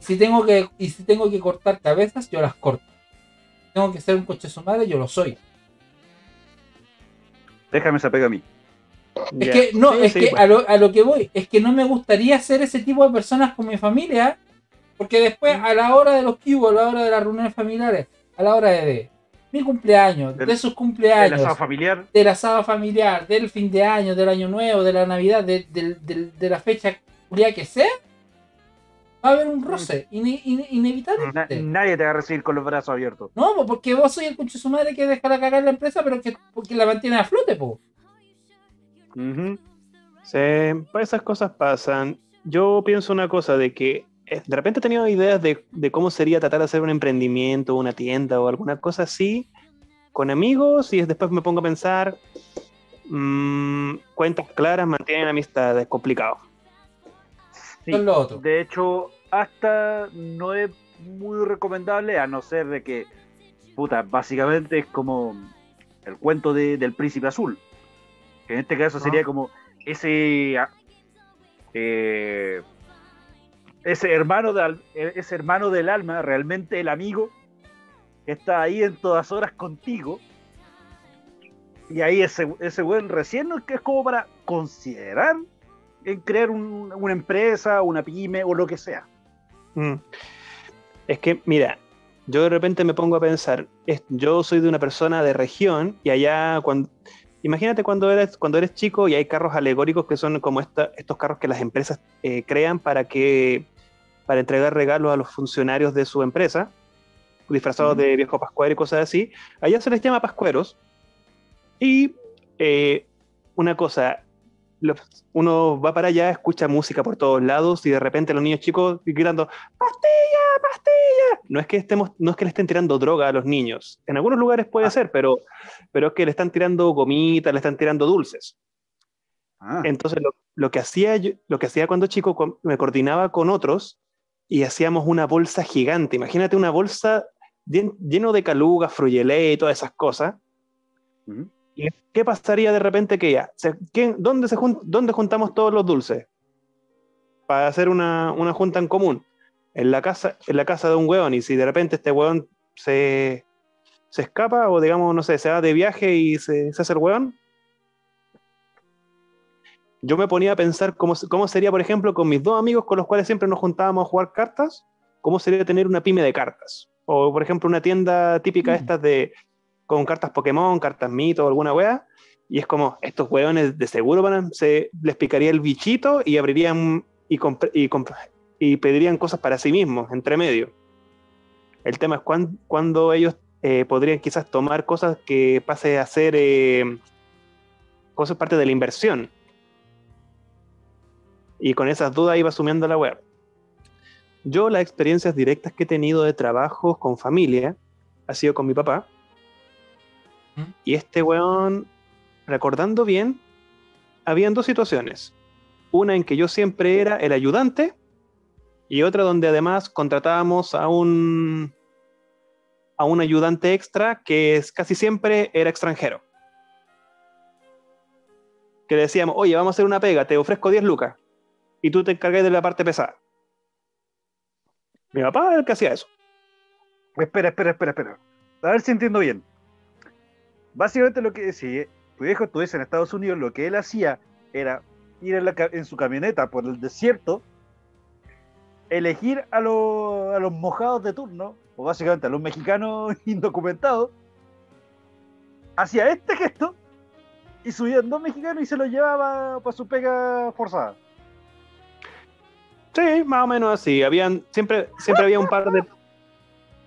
Si tengo que, y si tengo que cortar cabezas, yo las corto. Tengo que ser un coche su madre, yo lo soy. Déjame esa pega a mí. Es que, no, Sí, es sí, que pues. a, lo, a lo que voy, es que no me gustaría ser ese tipo de personas con mi familia, porque después a la hora de los cubos, a la hora de las reuniones familiares, a la hora de, de mi cumpleaños, Del- de sus cumpleaños, asado familiar. del asado familiar, del fin de año, del año nuevo, de la navidad, de, del- del- de la fecha que sea, va a haber un roce, ine- ine- Na- inevitablemente. nadie te va a recibir con los brazos abiertos. No, po, porque vos soy el conche su madre que deja la cagar la empresa, pero que porque la mantiene a flote, po. Ujú. Sí, pues esas cosas pasan. Yo pienso una cosa de que eh, de repente he tenido ideas de, de cómo sería tratar de hacer un emprendimiento, una tienda o alguna cosa así con amigos y después me pongo a pensar, mm, cuentas claras, mantienen amistades, complicado. Sí. De hecho, hasta no es muy recomendable, a no ser de que, puta, básicamente es como el cuento de- del príncipe azul. Que en este caso sería como ese. ah, eh, ese hermano, de, al- ese hermano del alma, realmente el amigo, que está ahí en todas horas contigo. Y ahí ese, ese buen recién que es como para considerar en crear un- una empresa, una pyme o lo que sea. Mm. Es que, mira, yo de repente me pongo a pensar, es- yo soy de una persona de región y allá cuando... Imagínate cuando eres, cuando eres chico y hay carros alegóricos que son como esta- estos carros que las empresas eh, crean para que para entregar regalos a los funcionarios de su empresa, disfrazados de viejo pascuero y cosas así. Allá se les llama pascueros. Y eh, una cosa, los- uno va para allá, escucha música por todos lados y de repente los niños chicos gritando ¡Pastilla! ¡Pastilla! No es que estemos, no es que le estén tirando droga a los niños. En algunos lugares puede Ah. ser, pero, pero es que le están tirando gomitas, le están tirando dulces. Ah, Entonces lo, lo que hacía yo- lo que hacía cuando chico con- me coordinaba con otros y hacíamos una bolsa gigante. Imagínate una bolsa llen- lleno de calugas, fruyelé y todas esas cosas. ¿Y qué pasaría de repente que ya? se- ¿quién- dónde, se jun- ¿Dónde juntamos todos los dulces? Para hacer una, una junta en común. En la, casa, en la casa de un hueón. Y si de repente este hueón se, se escapa o digamos, no sé, se va de viaje y se, se hace el hueón. Yo me ponía a pensar cómo, cómo sería, por ejemplo, con mis dos amigos con los cuales siempre nos juntábamos a jugar cartas, cómo sería tener una pyme de cartas. O, por ejemplo, una tienda típica Mm. estas de con cartas Pokémon, cartas mito alguna wea. Y es como, estos weones de seguro van se les picaría el bichito y abrirían y, y, y pedirían cosas para sí mismos, entre medio. El tema es cuán- cuándo ellos eh, podrían quizás tomar cosas que pase a ser eh, cosas parte de la inversión. Y con esas dudas iba asumiendo la web. Yo las experiencias directas que he tenido de trabajos con familia ha sido con mi papá. ¿Mm? Y este weón, recordando bien, habían dos situaciones. Una en que yo siempre era el ayudante y otra donde además contratábamos a un a un ayudante extra que es, casi siempre era extranjero. Que le decíamos, oye, vamos a hacer una pega, te ofrezco 10 lucas y tú te encargas de la parte pesada. Mi papá era el que hacía eso. Espera, espera, espera, espera. A ver si entiendo bien. Básicamente lo que si tu viejo estuviese en Estados Unidos, lo que él hacía era ir en, su camioneta por el desierto, elegir a, los- a los mojados de turno, o básicamente a los mexicanos <laughs> indocumentados, hacía este gesto y subían dos mexicanos y se los llevaba para su pega forzada. Sí, más o menos así. Habían, siempre, siempre había un par de.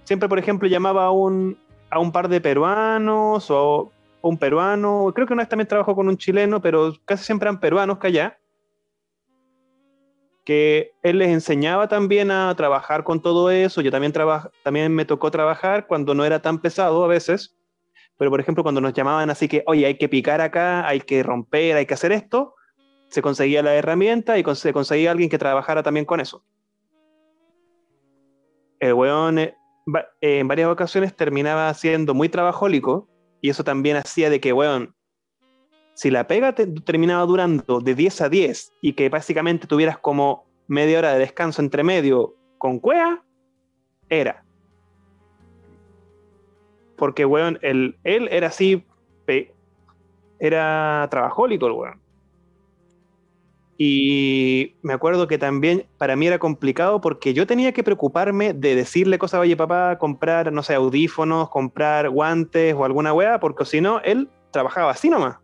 Siempre, por ejemplo, llamaba a un, a un par de peruanos o, un peruano. Creo que una vez también trabajó con un chileno, pero casi siempre eran peruanos que allá. que él les enseñaba también a trabajar con todo eso. Yo también, traba- también me tocó trabajar cuando no era tan pesado a veces. Pero, por ejemplo, cuando nos llamaban así que, oye, hay que picar acá, hay que romper, hay que hacer esto, se conseguía la herramienta y se conseguía alguien que trabajara también con eso. El weón eh, en varias ocasiones terminaba siendo muy trabajólico y eso también hacía de que, weón, si la pega te- terminaba durando de 10 a 10 y que básicamente tuvieras como media hora de descanso entre medio con cuea, era. Porque, weón, el, él era así, era trabajólico el weón. Y me acuerdo que también para mí era complicado porque yo tenía que preocuparme de decirle cosas, oye papá, comprar, no sé, audífonos, comprar guantes o alguna weá, porque si no, él trabajaba así nomás.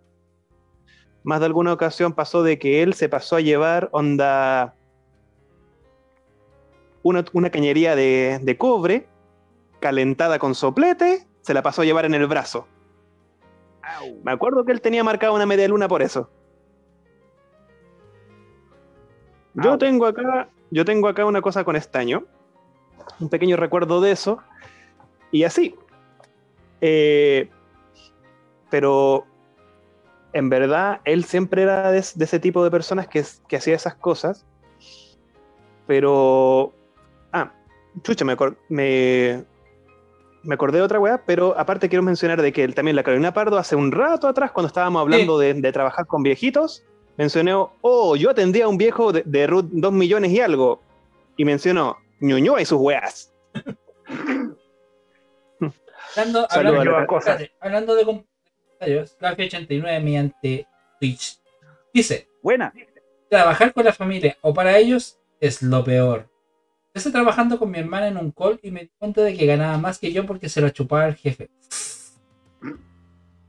Más de alguna ocasión pasó de que él se pasó a llevar onda una, una cañería de, de cobre calentada con soplete, se la pasó a llevar en el brazo. Me acuerdo que él tenía marcada una media luna por eso. Yo Au. tengo acá, yo tengo acá una cosa con estaño, un pequeño recuerdo de eso, y así. Eh, pero en verdad, él siempre era de, de ese tipo de personas que, que hacía esas cosas. Pero. Ah, chucha, me, me, me acordé de otra weá, pero aparte quiero mencionar de que él también, la Carolina Pardo, hace un rato atrás, cuando estábamos hablando de, de trabajar con viejitos, mencionó, oh, yo atendía a un viejo de, de RUT 2 millones y algo. Y mencionó, Ñuñoa y sus weas. Hablando, <laughs> hablando, la- espérate, hablando de comentarios, Café89 mediante Twitch dice: Buena. Trabajar con la familia o para ellos es lo peor. Estoy trabajando con mi hermana en un call y me di cuenta de que ganaba más que yo porque se lo chupaba el jefe.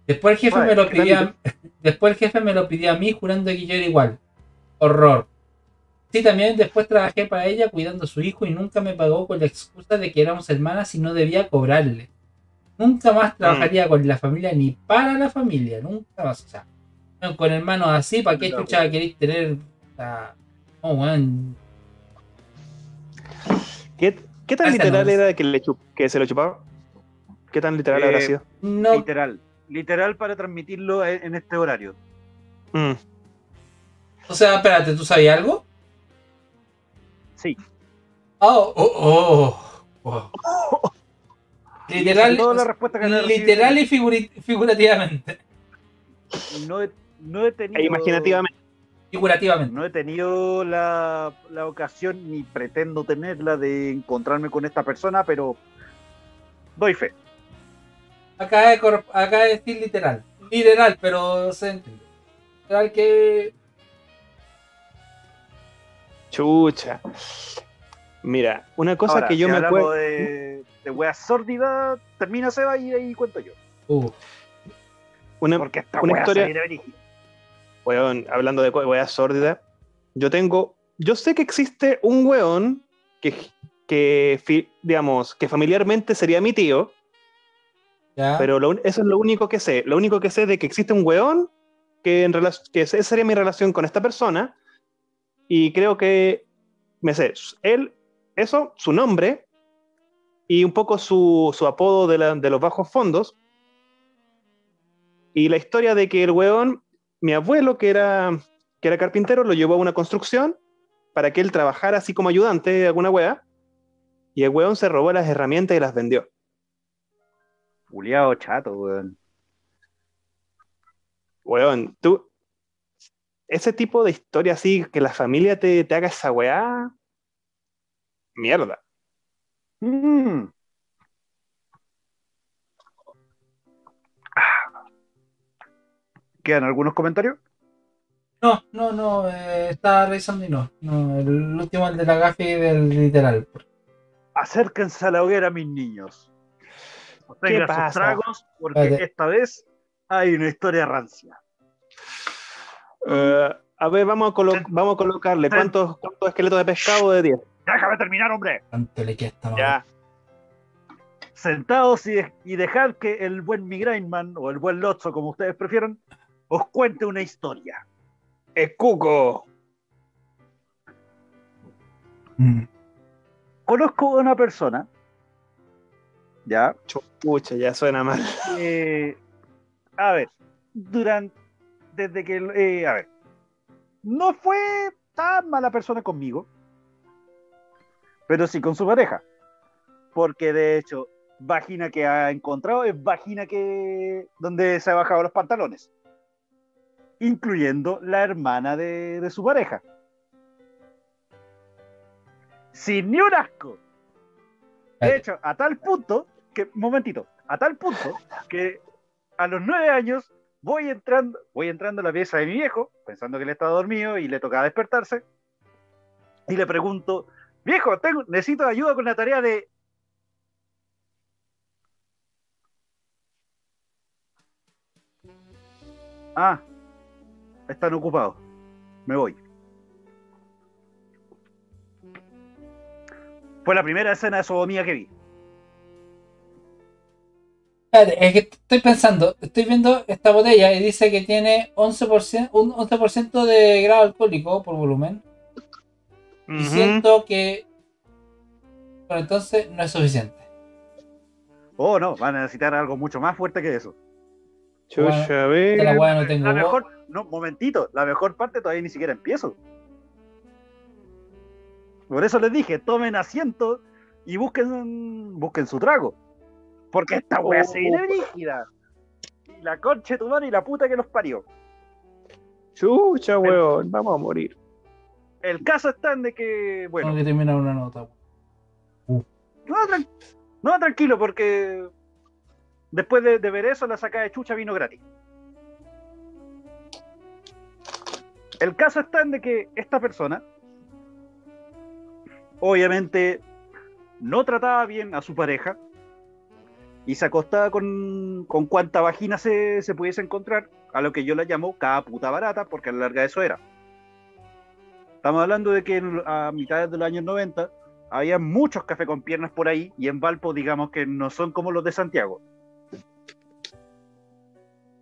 Después el jefe me lo después el jefe me lo pidió a mí jurando que yo era igual. Horror. Sí, también después trabajé para ella cuidando a su hijo y nunca me pagó con la excusa de que éramos hermanas y no debía cobrarle. Nunca más trabajaría con la familia ni para la familia, nunca más. O sea, con hermanos así, ¿para qué No, chucha queréis tener? o sea, no, weón. ¿Qué, qué tan literal no era que, le chup- que se lo chupaba? ¿Qué tan literal habrá Eh, sido? No, Literal. Literal para transmitirlo en, en este horario. Mm. o sea, espérate, ¿tú sabías algo? Sí. Oh, oh, oh, oh. Literal, Toda la respuesta que literal y figurativamente. no he, no he tenido. E imaginativamente. Figurativamente. No he tenido la, la ocasión ni pretendo tenerla de encontrarme con esta persona, pero doy fe. Acá es, acá es decir literal. Literal, pero se entiende. Literal que. Chucha. Mira, una cosa Ahora, que yo si me acuerdo. de, de weas sórdidas, termina Seba y ahí cuento yo. Uh, Una, Porque esta una wea historia- weón, hablando de weas sórdidas, yo tengo. Yo sé que existe un weón que, que fi- digamos, que familiarmente sería mi tío, pero lo eso es lo único que sé. Lo único que sé de que existe un weón que, en que esa sería mi relación con esta persona. Y creo que me sé él, eso, su nombre y un poco su, su apodo de, la- de los bajos fondos. Y la historia de que el weón, mi abuelo, que era, que era carpintero, lo llevó a una construcción para que él trabajara así como ayudante de alguna wea. Y el weón se robó las herramientas y las vendió. Juliado chato, weón. Weón, tú. Ese tipo de historia así, que la familia te, te haga esa weá. Mierda. Mm. ¿Quedan algunos comentarios? No, no, no, eh, estaba revisando y no. no. El último, el de la gafe del literal. Acérquense a la hoguera, mis niños. Tengan sus pasa? tragos, porque esta vez hay una historia rancia. Eh, a ver, vamos a, colo- vamos a colocarle. ¿Cuántos, cuántos esqueletos de pescado de 10? Déjame terminar, hombre. Tanto le queda esta. Ya. Sentados y, y dejad que el buen Migrainman, o el buen Lotso, como ustedes prefieran, os cuente una historia. ¡Es cuco! Mm. Conozco a una persona, ¿ya? Pucha, ya suena mal. Eh, a ver, durante, desde que, eh, a ver, no fue tan mala persona conmigo, pero sí con su pareja, porque de hecho, vagina que ha encontrado es vagina que, donde se ha bajado los pantalones, incluyendo la hermana de, de su pareja. Sin ni un asco. De hecho, a tal punto que, momentito, a tal punto que a los nueve años voy entrando, voy entrando a la pieza de mi viejo, pensando que él estaba dormido y le tocaba despertarse, y le pregunto, viejo, tengo, necesito ayuda con la tarea de... Ah, están ocupados. Me voy. Fue la primera escena de sodomía que vi. Espérate, es que estoy pensando, estoy viendo esta botella y dice que tiene 11%, un 11% de grado alcohólico por volumen. Y siento que. Pero entonces no es suficiente. Oh, no, van a necesitar algo mucho más fuerte que eso. Chucha, a ver. De la no tengo La mejor, no, momentito, la mejor parte todavía ni siquiera empiezo. Por eso les dije, tomen asiento y busquen, busquen su trago. Porque esta wea se viene brígida. Y la concha de tu madre y la puta que los parió. Chucha, weón, vamos a morir. El caso está en de que, bueno, Tengo que terminar una nota. no, tran- no, tranquilo, porque después de, de ver eso, la sacada de chucha vino gratis. El caso está en de que esta persona, obviamente, no trataba bien a su pareja y se acostaba con, con cuanta vagina se, se pudiese encontrar, a lo que yo la llamo cada puta barata, porque a la larga eso era. Estamos hablando de que en- a mitades de los años 90 había muchos cafés con piernas por ahí y en Valpo digamos que no son como los de Santiago.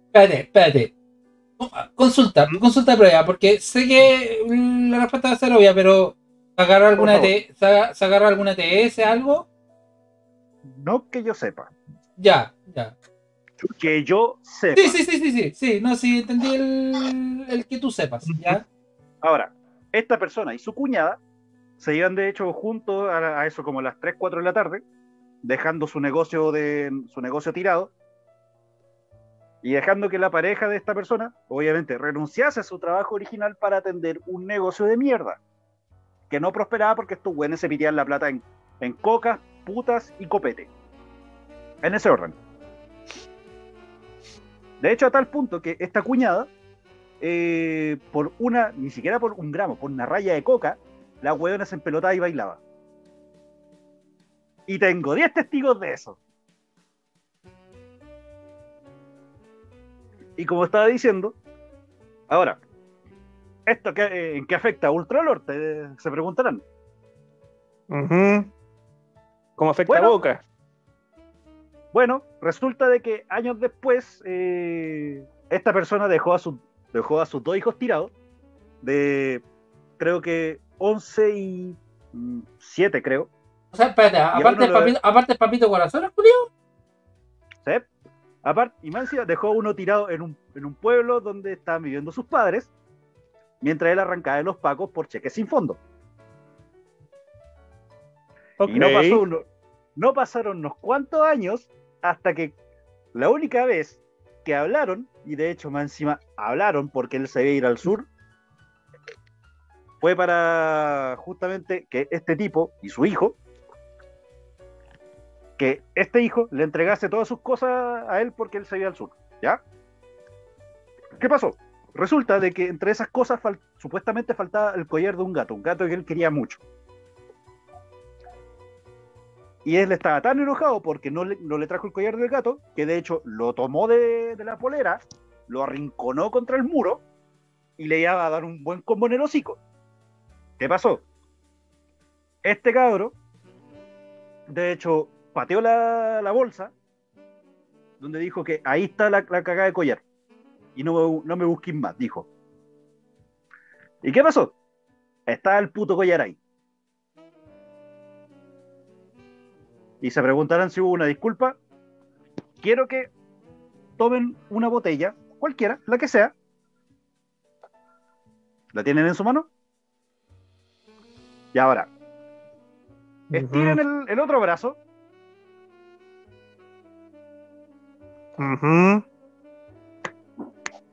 Espérate, espérate. Consulta, consulta prueba, porque sé que la respuesta va a ser obvia, pero ¿se agarra alguna. T- agarra alguna TS, algo? No que yo sepa. Ya, ya. Que yo sepa. Sí, sí, sí, sí, sí, sí, no, sí, entendí el, el que tú sepas, ¿ya? Ahora, esta persona y su cuñada se iban de hecho juntos a, a eso como a las 3, 4 de la tarde, dejando su negocio de su negocio tirado y dejando que la pareja de esta persona, obviamente, renunciase a su trabajo original para atender un negocio de mierda, que no prosperaba porque estos güeyes se piteaban la plata en, en cocas, putas y copete. En ese orden. De hecho, a tal punto que esta cuñada eh, por una, ni siquiera por un gramo, por una raya de coca, la huevona se empelotaba y bailaba. Y tengo 10 testigos de eso. Y como estaba diciendo, ahora, ¿esto qué, eh, en qué afecta a? Te- se preguntarán. Ujú. ¿Cómo afecta Bueno. a Boca? Bueno, resulta de que años después, eh, esta persona dejó a, su, dejó a sus dos hijos tirados, de creo que 11 y 7, creo. O sea, espérate, aparte, el papito, aparte el papito corazón, Julio. ¿sí? Aparte, y más encima, dejó uno tirado en un, en un pueblo donde estaban viviendo sus padres, mientras él arrancaba de los pacos por cheques sin fondo. Y no, pasó uno- no pasaron unos cuantos años hasta que la única vez que hablaron, y de hecho más encima hablaron porque él se iba a ir al sur, fue para justamente que este tipo y su hijo, que este hijo le entregase todas sus cosas a él porque él se iba al sur, ¿ya? ¿Qué pasó? Resulta de que entre esas cosas supuestamente faltaba el collar de un gato, un gato que él quería mucho. Y él estaba tan enojado porque no le, trajo el collar del gato, que de hecho lo tomó de, la polera, lo arrinconó contra el muro y le iba a dar un buen combo en el hocico. ¿Qué pasó? Este cabro, de hecho, pateó la, bolsa, donde dijo que ahí está la, la cagada de collar. Y no, no me busquen más, dijo. ¿Y qué pasó? Estaba el puto collar ahí. Y se preguntarán si hubo una disculpa, quiero que tomen una botella, cualquiera, la que sea. ¿La tienen en su mano? Y ahora, estiren el, el otro brazo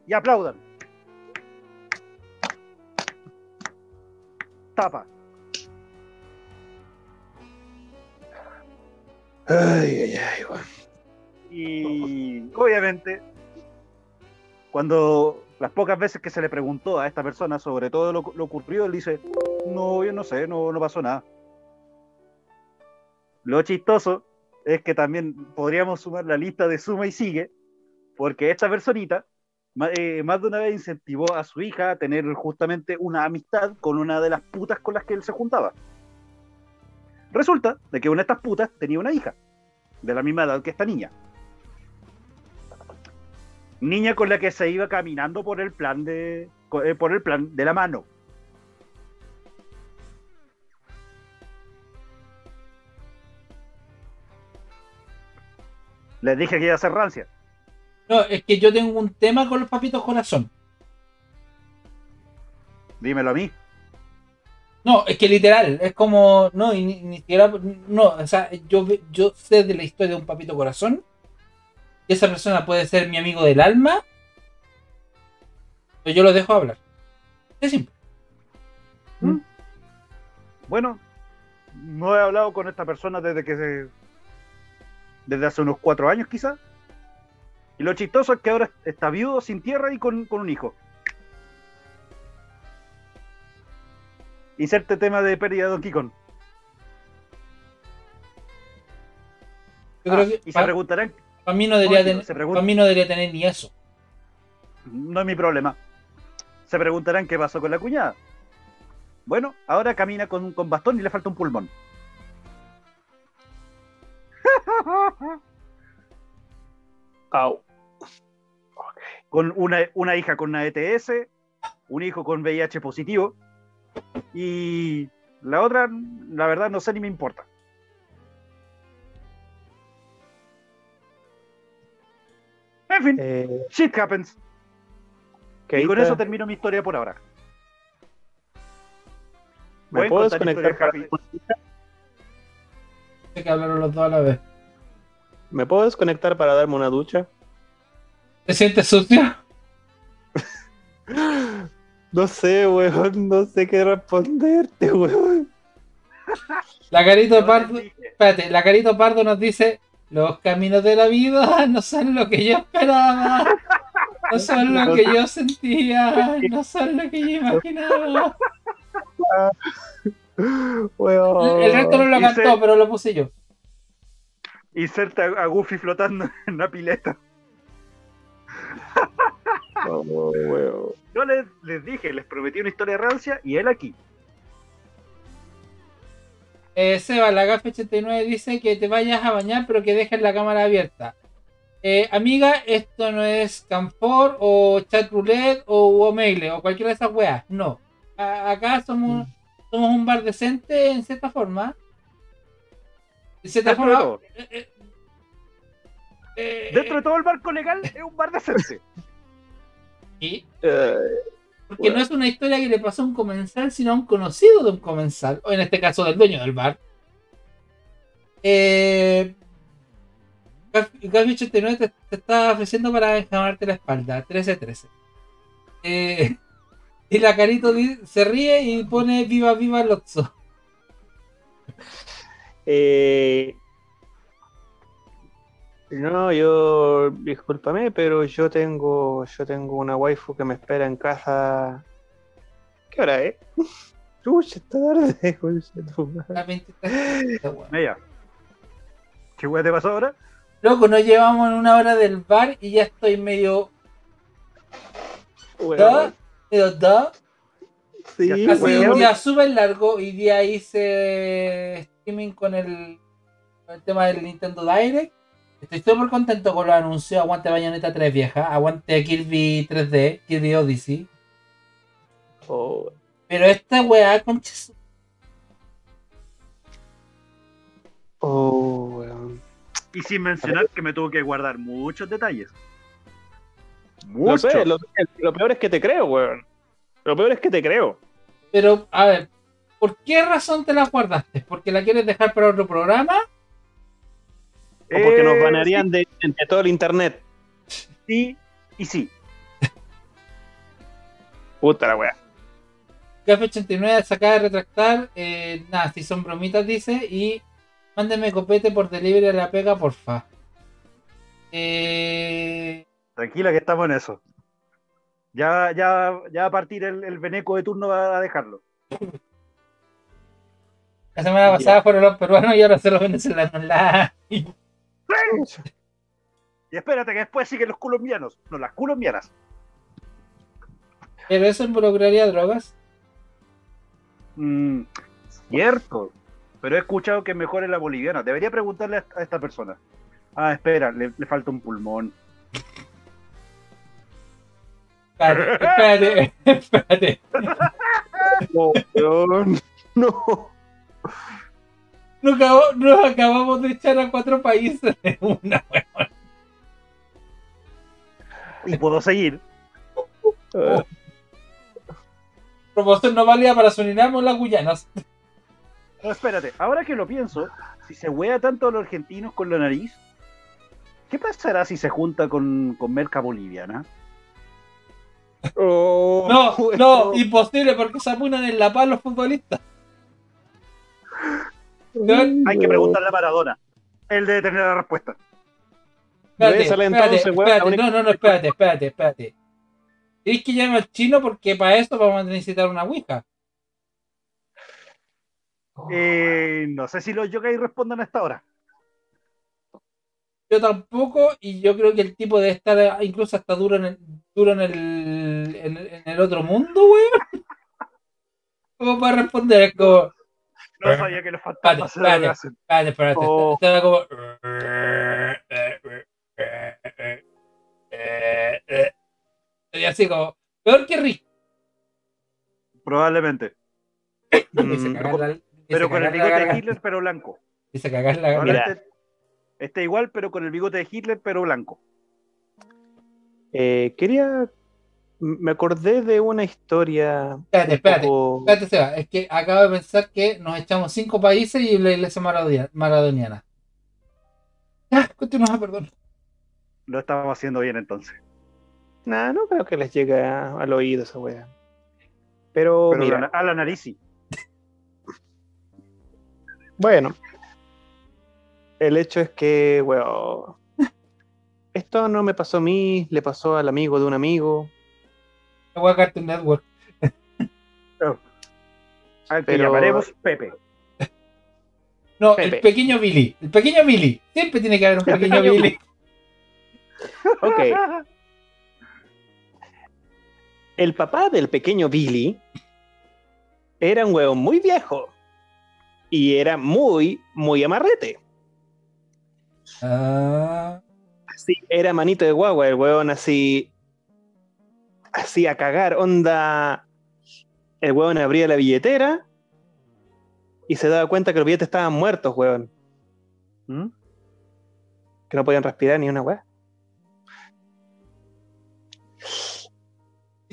y aplaudan. Tapa. Ay, ay, ay, weón. Y obviamente, cuando las pocas veces que se le preguntó a esta persona sobre todo lo, lo ocurrido, él dice, no, yo no sé, no, no pasó nada. Lo chistoso es que también podríamos sumar la lista de suma y sigue, porque esta personita eh, más de una vez incentivó a su hija a tener justamente una amistad con una de las putas con las que él se juntaba. Resulta de que una de estas putas tenía una hija, de la misma edad que esta niña. Niña con la que se iba caminando por el plan de eh, por el plan de la mano. Les dije que iba a ser rancia. No, es que yo tengo un tema con los papitos corazón. Dímelo a mí. No, es que literal, es como, no, y ni, ni siquiera, no, o sea, yo, yo sé de la historia de un papito corazón, y esa persona puede ser mi amigo del alma, pero yo lo dejo hablar. Es simple. Bueno, no he hablado con esta persona desde que se, desde hace unos cuatro años quizás. Y lo chistoso es que ahora está viudo, sin tierra y con, con un hijo. Inserte tema de pérdida de Donkey Kong. Yo Ah, creo que y se para preguntarán, mí no debería tener, se mí no debería tener ni eso. no es mi problema. Se preguntarán qué pasó con la cuñada. Bueno, ahora camina con, con bastón y le falta un pulmón. <laughs> Au. con una, una hija con una ETS, un hijo con VIH positivo y la otra, la verdad, no sé ni me importa. En fin, Eh, shit happens. Y con eso termino mi historia por ahora. ¿Me puedo desconectar para, que hablaron los dos a la vez. ¿Me puedo desconectar para darme una ducha? ¿Te sientes sucio? <laughs> No sé, weón, no sé qué responderte, weón. La carito pardo, espérate, la carito pardo nos dice, los caminos de la vida no son lo que yo esperaba, no son lo que yo sentía, no son lo que yo imaginaba. Weón. El, resto no lo cantó, pero lo puse yo. Inserta a Goofy flotando en una pileta. Oh, weón. Yo les, les dije, les prometí una historia rancia y él aquí. Eh, Seba, la GAF 89 dice que te vayas a bañar, pero que dejes la cámara abierta. Eh, amiga, esto no es Camfor o Chat Roulette o Omegle o cualquiera de esas weas. No. A- acá somos, somos un bar decente en cierta forma. En cierta Dentro forma. eh, Dentro de todo el barco legal es un bar decente. <laughs> Eh, porque Bueno. no es una historia que le pasó a un comensal, sino a un conocido de un comensal, o en este caso del dueño del bar. Eh, Gafi 89 te, te está ofreciendo para enjamarte la espalda, 13-13. Eh, <laughs> y la carito se ríe y pone viva viva Lotso. eh, no, yo, discúlpame, pero yo tengo, yo tengo una waifu que me espera en casa. ¿Qué hora es? <laughs> Chucha, esta tarde, <laughs> concha tu madre. La 23. weón. Mira. ¿Qué hueá te pasó ahora? Loco, nos llevamos en una hora del bar y ya estoy medio. ¿Da? Medio da. Sí, Así un día súper largo y día hice streaming con el, con el tema del Nintendo Direct. Estoy súper contento con los anuncios. Aguante Bayonetta 3 vieja, aguante Kirby 3D, Kirby Odyssey. Oh, Pero esta weá, conches. oh, Y sin mencionar que me tuvo que guardar muchos detalles. Lo, Muchos. sé, lo, lo peor es que te creo, weón. Lo peor es que te creo. Pero, a ver, ¿por qué razón te la guardaste? ¿Porque la quieres dejar para otro programa? O porque nos Eh, banearían de, de todo el internet. Sí y sí. Puta la weá. Café 89 se acaba de retractar. Eh, nada, si son bromitas, dice. Y mándenme copete por delivery a la pega, porfa. Eh, Tranquila que estamos en eso. Ya, ya, ya a partir el, el Beneco de turno va a dejarlo. la semana pasada fueron los peruanos y ahora son los venezolanos. <laughs> Y espérate que después siguen los colombianos. No, las colombianas. Pero eso involucraría drogas. Mm, cierto. Pero he escuchado que mejor es la boliviana. Debería preguntarle a, a esta persona. Ah, espera, le, le falta un pulmón. Espérate, <laughs> espérate, espérate. <laughs> No. No. Nos, acabo- nos acabamos de echar a cuatro países de una. Y puedo seguir. <laughs> Ah, Promoción no válida para Surinam o las Guyanas. No, espérate. Ahora que lo pienso, si se huea tanto a los argentinos con la nariz, ¿qué pasará si se junta con, con merca boliviana? oh, No, weón. no, imposible porque se apunan en la paz los futbolistas. Hay que preguntarle a Maradona. Él debe tener la respuesta. Espérate, espérate, espérate, no, no, no, espérate, espérate, espérate. Tienes que llamar al chino porque para esto vamos a necesitar una ouija. Eh, no sé si los yokai respondan a esta hora. Yo tampoco, y yo creo que el tipo debe estar incluso hasta duro en el, duro en el, en, el- en el otro mundo, weón. <laughs> ¿Cómo para responder? Es como, No sabía que los fantasmas se lo Espérate, espérate, espérate, Oh. estaba como... Y así como, peor que Rick. Probablemente. Mm, la- Pero con el bigote de. Hitler, pero blanco. Dice cagar la esté igual, pero con el bigote de Hitler, pero blanco. eh, quería. Me acordé de una historia. Espérate, espérate. poco- Espérate, Seba, es que acabo de pensar que nos echamos cinco países y la iglesia maradonia- maradoniana. Ah, continúa, perdón. Lo estamos haciendo bien entonces. Nah, no creo que les llegue a- al oído esa wea. Pero, Pero mira, la- a la nariz sí. bueno. El hecho es que, weón. Esto no me pasó a mí, le pasó al amigo de un amigo. Wea Cartoon Network. Al que Pero- llamaremos Pepe. No, Pepe. el pequeño Billy. El pequeño Billy. Siempre tiene que haber un El pequeño Billy. <laughs> Ok, el papá del pequeño Billy era un weón muy viejo. Y era muy, muy amarrete. Ah, Sí, era manito de guagua, el weón así. Así a cagar, onda. El weón abría la billetera y se daba cuenta que los billetes estaban muertos, weón. ¿Mm? Que no podían respirar ni una weá.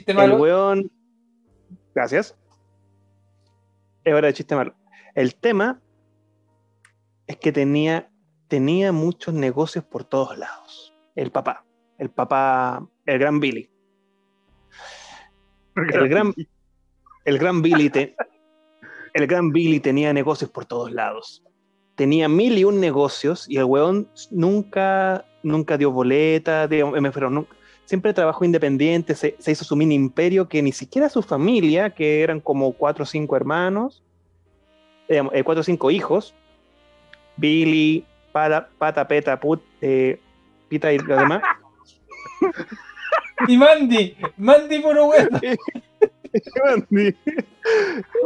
El malo. weón. Gracias. Es hora de chiste malo. El tema es que tenía, tenía muchos negocios por todos lados. El papá. El papá. El gran Billy. El gran, <laughs> el gran Billy te- el gran Billy tenía negocios por todos lados. Tenía mil y un negocios y el weón nunca, nunca dio boleta, nunca- siempre trabajó independiente, se, se hizo su mini imperio que ni siquiera su familia, que eran como cuatro o cinco hermanos, eh, cuatro o cinco hijos, Billy, Pata, Pata Peta, Put, eh, Pita y lo demás, <laughs> Y Mandy. Mandy puro weón. <laughs>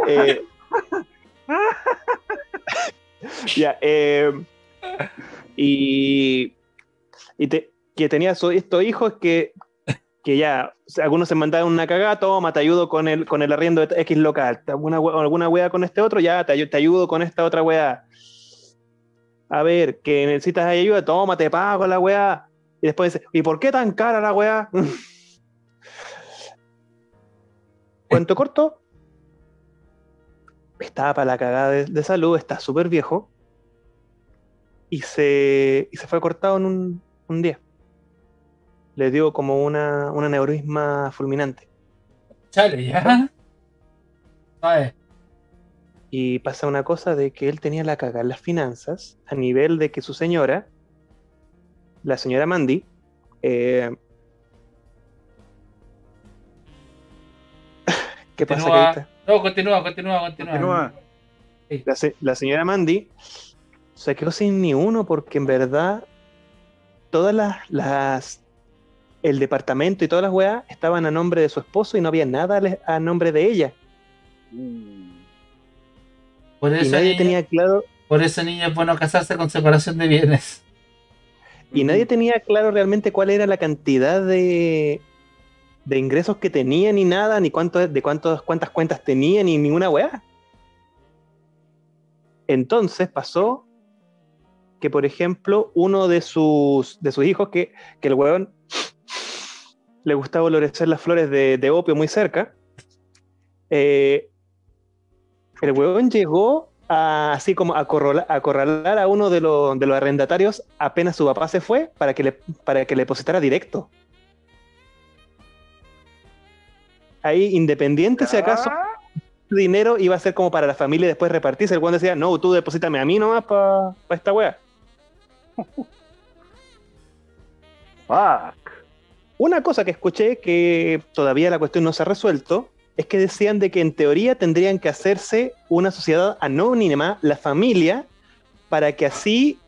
Eh, ya, eh, y, y te- que tenía estos hijos que, que ya, algunos se mandaban una cagada, toma, te ayudo con el, con el arriendo de X local, alguna, alguna wea con este otro, ya te, ayu- te ayudo con esta otra wea. a ver, que necesitas ayuda, toma, te pago la weá. Y después dice, ¿y por qué tan cara la weá? <laughs> Cuento corto, estaba para la cagada de, de salud, está súper viejo, y se, y se fue cortado en un, un día. Le dio como una, un aneurisma fulminante. Chale, ya. A ver. Y pasa una cosa de que él tenía la cagada en las finanzas, a nivel de que su señora, la señora Mandy, eh, <laughs> ¿Qué pasa, Continúa. Carita? No, continúa, continúa, continúa. Continúa. La, se- la señora Mandy se quedó sin ni uno porque en verdad todas las, las- el departamento y todas las weas estaban a nombre de su esposo y no había nada a nombre de ella. Mm. Por Y eso, nadie niño, tenía claro, por eso, niño, es bueno casarse con separación de bienes. Y nadie tenía claro realmente cuál era la cantidad de, de ingresos que tenía ni nada, ni cuánto, de cuántos, cuántas cuentas tenía, ni ninguna wea. Entonces pasó que, por ejemplo, uno de sus, de sus hijos, que, que el weón le gustaba florecer las flores de, de opio muy cerca, eh, el weón llegó a, así como a acorrala- a acorralar a uno de, los- de los arrendatarios apenas su papá se fue para que le, para que le depositara directo. Ahí, independiente si acaso dinero iba a ser como para la familia y después repartirse. El weón decía, no, tú deposítame a mí nomás para esta wea. Fuck. Una cosa que escuché que todavía la cuestión no se ha resuelto es que decían de que en teoría tendrían que hacerse una sociedad anónima, la familia, para que así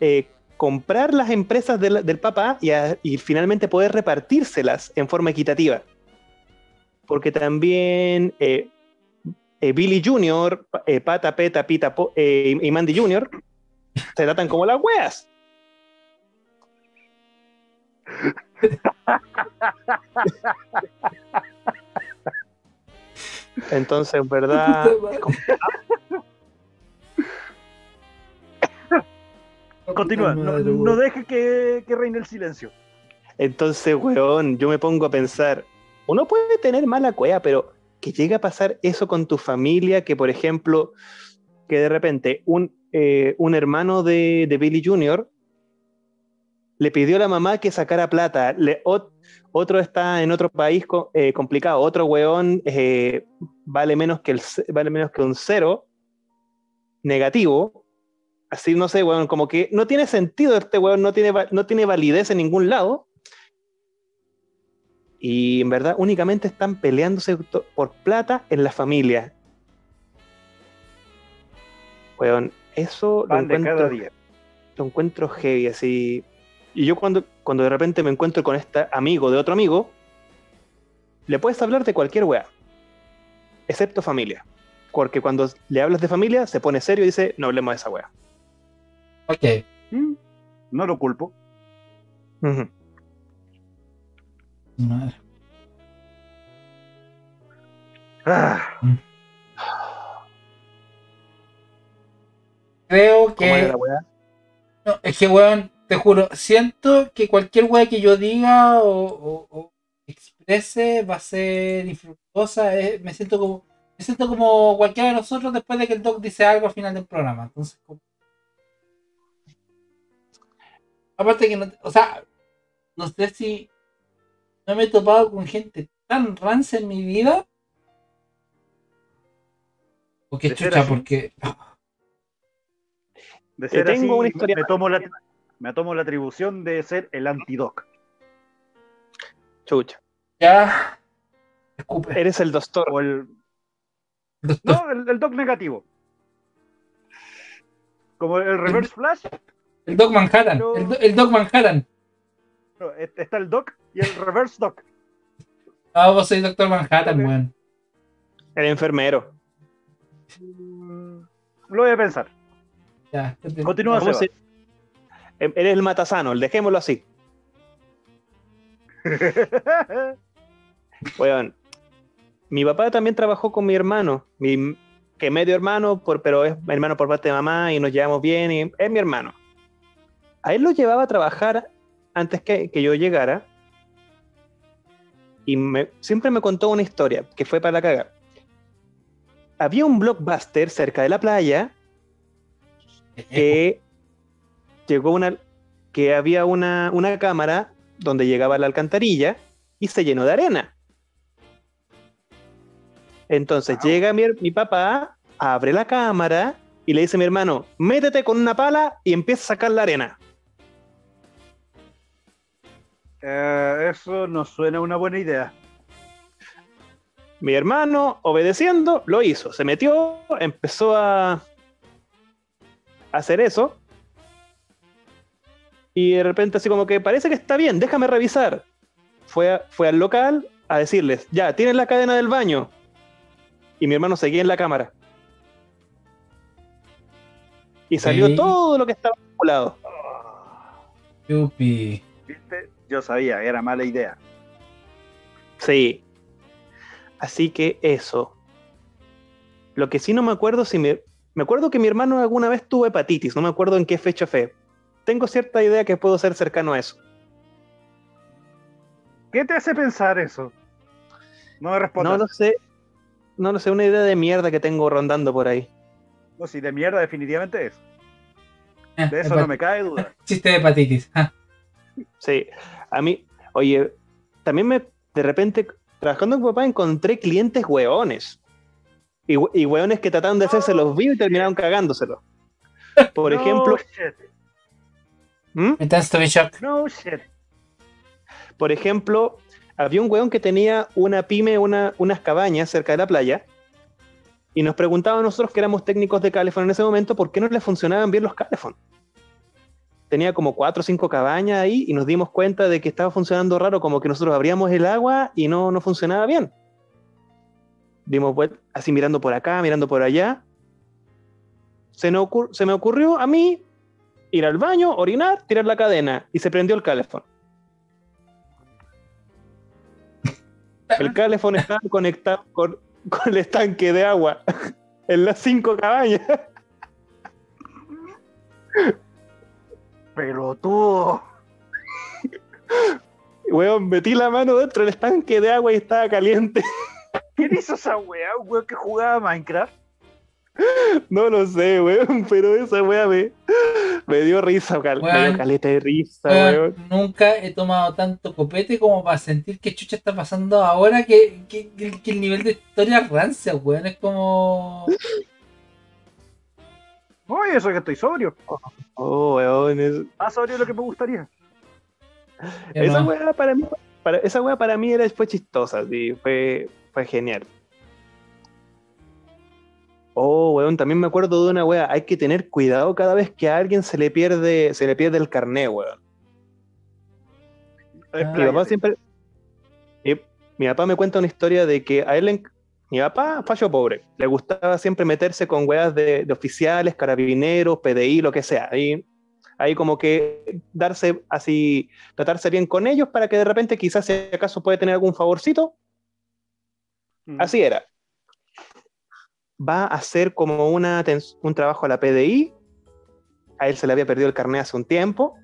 eh, comprar las empresas del, papá y, finalmente poder repartírselas en forma equitativa. Porque también eh, eh, Billy Jr., pa- Pata, Peta, Pita Po- y Mandy Jr. se tratan como las weas. <laughs> Entonces, en <laughs> verdad, Continúa. No, no deje que, que reine el silencio. entonces, weón, yo me pongo a pensar, uno puede tener mala cueva, pero que llegue a pasar eso con tu familia, que por ejemplo, que de repente un, eh, un hermano de, de Billy Jr. le pidió a la mamá que sacara plata, le- ot- otro está en otro país eh, complicado, otro weón eh, vale, menos que el, vale menos que un cero negativo, así no sé, weón, como que no tiene sentido este weón, no tiene, no tiene validez en ningún lado. Y en verdad únicamente están peleándose por plata en la familia. Weón, eso lo Pan encuentro, lo encuentro heavy, así. Y yo cuando, cuando de repente me encuentro con este amigo de otro amigo, le puedes hablar de cualquier weá, excepto familia. Porque cuando le hablas de familia, se pone serio y dice, no hablemos de esa weá. Ok. Mm, No lo culpo. Madre. Ah, Creo ¿Cómo era que. la weá? No, es que, weón, te juro, siento que cualquier weá que yo diga o, o- o exprese va a ser infructuosa. eh, me siento como. Me siento como cualquiera de nosotros después de que el doc dice algo al final del programa. Entonces, como- aparte que no, o sea, no sé si no me he topado con gente tan rancia en mi vida. O qué De ser chucha, porque. de ser tengo así, una historia me tomo, la, me tomo la atribución de ser el antidoc. Chucha. Ya. Escupe. Eres el doctor. O el. No, el, el doc negativo. Como el reverse flash, El Doc Manhattan. Pero- El, Do- el Doc Manhattan. no, está el doc y el reverse doc. Ah, vos sois Doctor Manhattan, Ok. weón. El enfermero. Lo voy a pensar. Ya. Continúa, ¿Cómo Seba. se- Eres el matasano, dejémoslo así. <laughs> Weón. Mi papá también trabajó con mi hermano, mi- que que medio hermano, por, pero es hermano por parte de mamá y nos llevamos bien y es mi hermano. A él lo llevaba a trabajar antes que, que yo llegara y me- siempre me contó una historia que fue para la caga. Había un blockbuster cerca de la playa <laughs> que llegó una que había una, una cámara donde llegaba la alcantarilla y se llenó de arena. Entonces Wow. llega mi, mi papá, abre la cámara y le dice a mi hermano, métete con una pala y empieza a sacar la arena. Eh, eso no suena una buena idea. Mi hermano, obedeciendo, lo hizo. Se metió, empezó a a hacer eso. Y de repente así como que parece que está bien, déjame revisar. Fue, a- fue al local a decirles, ya, tienen la cadena del baño. Y mi hermano seguía en la cámara. Y salió todo lo que estaba acumulado. Yupi. ¿Viste? Yo sabía, era mala idea. Sí. Así que eso. Lo que sí no me acuerdo si me... Me acuerdo que mi hermano alguna vez tuvo hepatitis, no me acuerdo en qué fecha fue. Tengo cierta idea que puedo ser cercano a eso. ¿Qué te hace pensar eso? No me respondas. No lo sé. No lo sé, una idea de mierda que tengo rondando por ahí. No, si de mierda definitivamente es. Ah, De eso no me cae duda. <laughs> Chiste de hepatitis. Ah, Sí. A mí, oye, también me, de repente, trabajando con papá, encontré clientes hueones. Y, y hueones que trataron de hacerse los vivos y terminaron cagándoselo. <laughs> Por No ejemplo, shit. ¿Mm? To be shock. No shit. Por ejemplo, había un weón que tenía una pyme, una, unas cabañas cerca de la playa, y nos preguntaba a nosotros que éramos técnicos de Calefón en ese momento por qué no le funcionaban bien los Calefón. Tenía como cuatro o cinco cabañas ahí y nos dimos cuenta de que estaba funcionando raro, como que nosotros abríamos el agua y no, no funcionaba bien. Dimos vuelta, así mirando por acá, mirando por allá. Se, ocur- se me ocurrió a mí ir al baño, orinar, tirar la cadena y se prendió el calefón. <laughs> El calefón estaba conectado con, con el estanque de agua <laughs> en las cinco cabañas. Pero tú. Weón, metí la mano dentro del estanque de agua y estaba caliente. ¿Quién hizo esa weá? Weón que jugaba Minecraft. No lo sé, weón, pero esa weá me, me dio risa, cal, me Weón. dio caleta de risa, Weón, weón. nunca he tomado tanto copete como para sentir que chucha está pasando ahora que, que- que- que el nivel de historia es rancia, weón. Es como. Oye, eso que estoy sobrio. Oh, weón, es- Más sobrio de lo que me gustaría. esa weá para mí, para, esa weá para mí era, fue chistosa, sí, fue, fue genial. Oh, weón, también me acuerdo de una weá, hay que tener cuidado cada vez que a alguien se le pierde, se le pierde el carné, weón. Ah. Mi papá siempre. Mi, mi papá me cuenta una historia de que a él. le Mi papá, fallo pobre, le gustaba siempre meterse con weas de, de oficiales, carabineros, PDI, lo que sea. Ahí, ahí como que darse así, tratarse bien con ellos para que de repente quizás si acaso puede tener algún favorcito. Mm. Así era. Va a hacer como una, un trabajo a la PDI. A él se le había perdido el carnet hace un tiempo.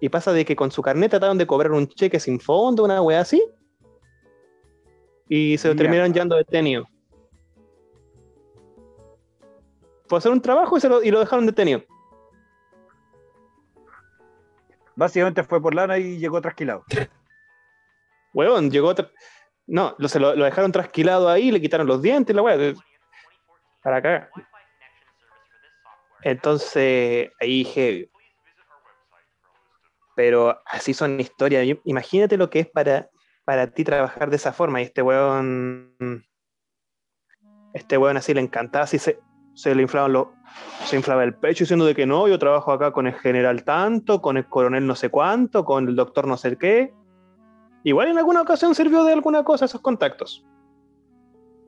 Y pasa de que con su carnet trataron de cobrar un cheque sin fondo, una wea así. Y se lo terminaron llevando detenido. Fue a hacer un trabajo y, se lo, y lo dejaron detenido. Básicamente fue por lana y llegó trasquilado. Weón, llegó. No, lo, se lo, lo dejaron trasquilado ahí, le quitaron los dientes, la wea. Para acá. Entonces, ahí dije. Pero así son historias. Imagínate lo que es para, para ti trabajar de esa forma. Y este weón. Este weón así le encantaba, así se, se le inflaban los. Se inflaba el pecho diciendo de que no, yo trabajo acá con el general tanto, con el coronel no sé cuánto, con el doctor no sé qué. Igual en alguna ocasión sirvió de alguna cosa esos contactos.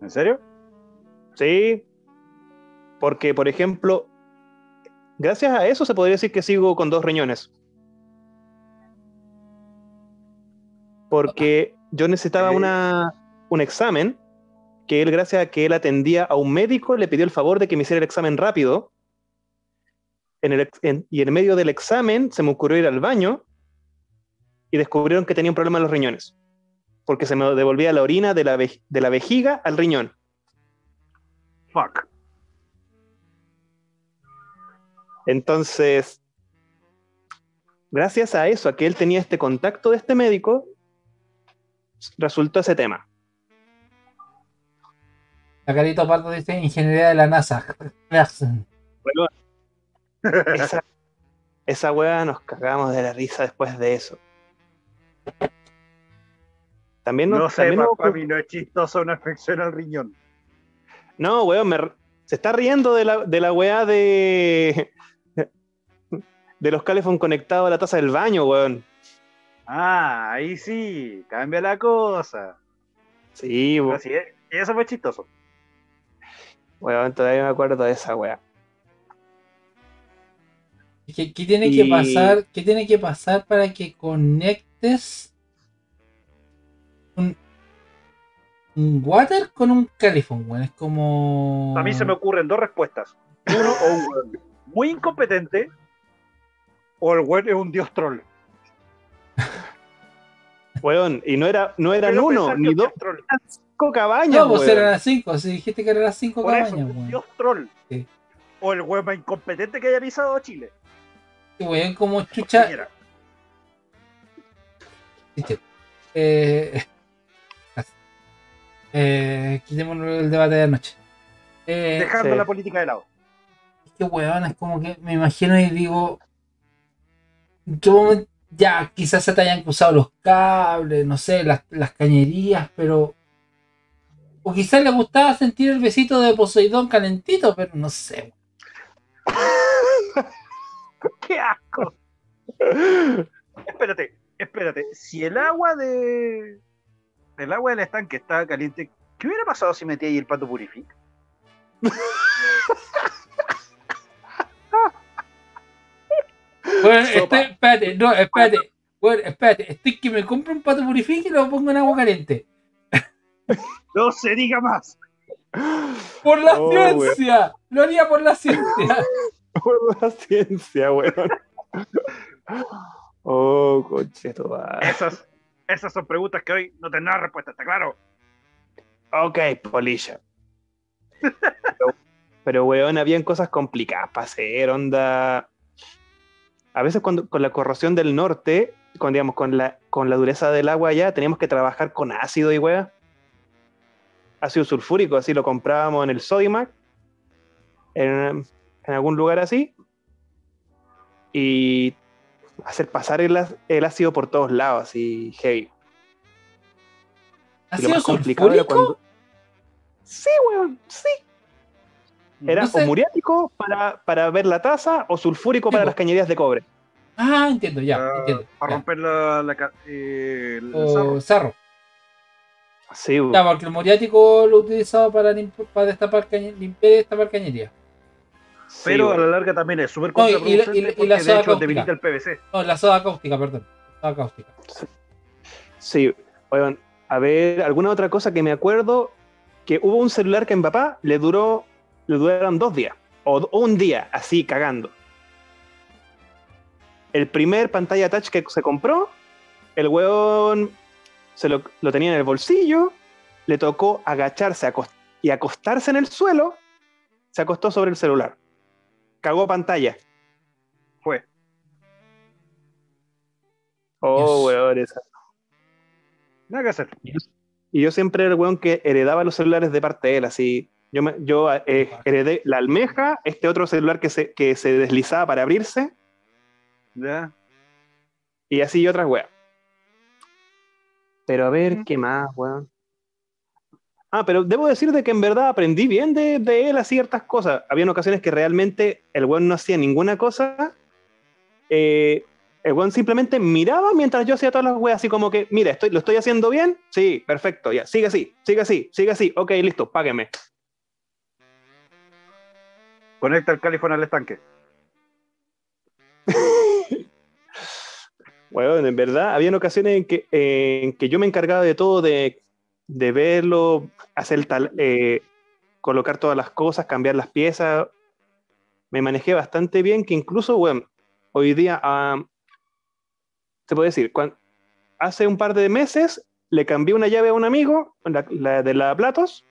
¿En serio? Sí. Porque, por ejemplo, gracias a eso se podría decir que sigo con dos riñones. Porque yo necesitaba una, un examen que él, gracias a que él atendía a un médico, le pidió el favor de que me hiciera el examen rápido. En el en- y en medio del examen se me ocurrió ir al baño y descubrieron que tenía un problema en los riñones. Porque se me devolvía la orina de la, ve- de la vejiga al riñón. Fuck. Entonces, gracias a eso, a que él tenía este contacto de este médico, resultó ese tema. La carita Pardo dice ingeniería de la NASA. Bueno, esa, <laughs> esa weá nos cagamos de la risa después de eso. También nos- No sé, también nos para ocurrió- mí no es chistoso una infección al riñón. No, weón, me se está riendo de la, de la weá de. De los calefón conectados a la taza del baño, weón. Ah, ahí sí, cambia la cosa. Sí, weón, sí, eh, eso fue chistoso. weón, todavía me acuerdo de esa weá. ¿Qué, qué tiene Y- que pasar? ¿Qué tiene que pasar para que conectes un, un water con un califón? Bueno, es como. A mí se me ocurren dos respuestas. Uno, o un weón muy incompetente, o el weón es un dios troll. <laughs> Weón, y no, era, no eran Quiero uno, ni dos, troll. cinco cabañas, No, pues weón. eran las 5. Si dijiste que eran las 5 Por eso, cabañas, un weón. dios troll. Sí. O el weón más incompetente que haya pisado Chile. Sí, weón, como chucha. Eh, <laughs> eh, quitémonos el debate de anoche. Eh, dejando sí. la política de lado. es que weón, es como que me imagino y digo. ¿En qué momento- ya, quizás se te hayan cruzado los cables, no sé, las, las cañerías, pero. O quizás le gustaba sentir el besito de Poseidón calentito, pero no sé. <laughs> ¡Qué asco! Espérate, espérate. Si el agua de. El agua del estanque está caliente, ¿qué hubiera pasado si metía ahí el pato purifica? <laughs> Bueno, estoy, espérate, no, espérate. Bueno, espérate, estoy que me compro un pato purifique y lo pongo en agua caliente. <laughs> No se diga más. Por la Oh, ciencia, lo haría por la ciencia. <laughs> Por la ciencia, weón. <laughs> Oh, coche, Esas, esas son preguntas que hoy no tendrán respuesta, ¿está claro? Ok, polilla. Pero, pero, weón, habían cosas complicadas para hacer, onda. A veces cuando, con la corrosión del norte, con, digamos, con la, con la dureza del agua allá, teníamos que trabajar con ácido y weá. Ácido sulfúrico, así lo comprábamos en el Sodimac, en, en algún lugar así. Y hacer pasar el, el ácido por todos lados, así heavy. ¿Ha Y lo más complicado era cuando. Sí, weón, sí. Era No sé. o muriático para, para ver la taza o sulfúrico para Sí, las cañerías de cobre. Ah, entiendo, ya, Ah, entiendo. para ya. romper la, la eh, el O sarro. sarro. Sí. Ya, porque el muriático lo utilizaba para, limp- para destapar cañe- limpiar y destapar cañería. Sí, Pero a la larga también es súper No, y- y la- y y la de soda hecho cáustica. debilita el PVC. No, la soda cáustica, perdón. Soda cáustica. Sí, weón. A ver, alguna otra cosa que me acuerdo, que hubo un celular que en papá le duró, le duraron dos días, o, un día, así cagando. El primer pantalla touch que se compró, el weón se lo, lo tenía en el bolsillo, le tocó agacharse acost- y acostarse en el suelo, se acostó sobre el celular. Cagó pantalla. Fue. Oh, Dios. weón, esa Nada que hacer. Y yo siempre era el weón que heredaba los celulares de parte de él, así. Yo, me- yo eh, heredé la almeja, este otro celular que se, que se deslizaba para abrirse, ¿Ya? y así y otras weas. Pero a ver, ¿qué más, weón? Ah, pero debo decir de que en verdad aprendí bien de, de él a ciertas cosas. Habían ocasiones que realmente el weón no hacía ninguna cosa. eh, el weón simplemente miraba mientras yo hacía todas las weas, así como que, mira, estoy, ¿lo estoy haciendo bien? Sí, perfecto, ya, sigue así, sigue así, sigue así, ok, listo, págueme. Conecta el califón al estanque. <laughs> Bueno, en verdad, habían ocasiones en que, en que yo me encargaba de todo, de, de verlo, hacer tal, eh, colocar todas las cosas, cambiar las piezas. Me manejé bastante bien, que incluso, bueno, hoy día, ah, se puede decir, hace un par de meses le cambié una llave a un amigo, la, la de la Platos.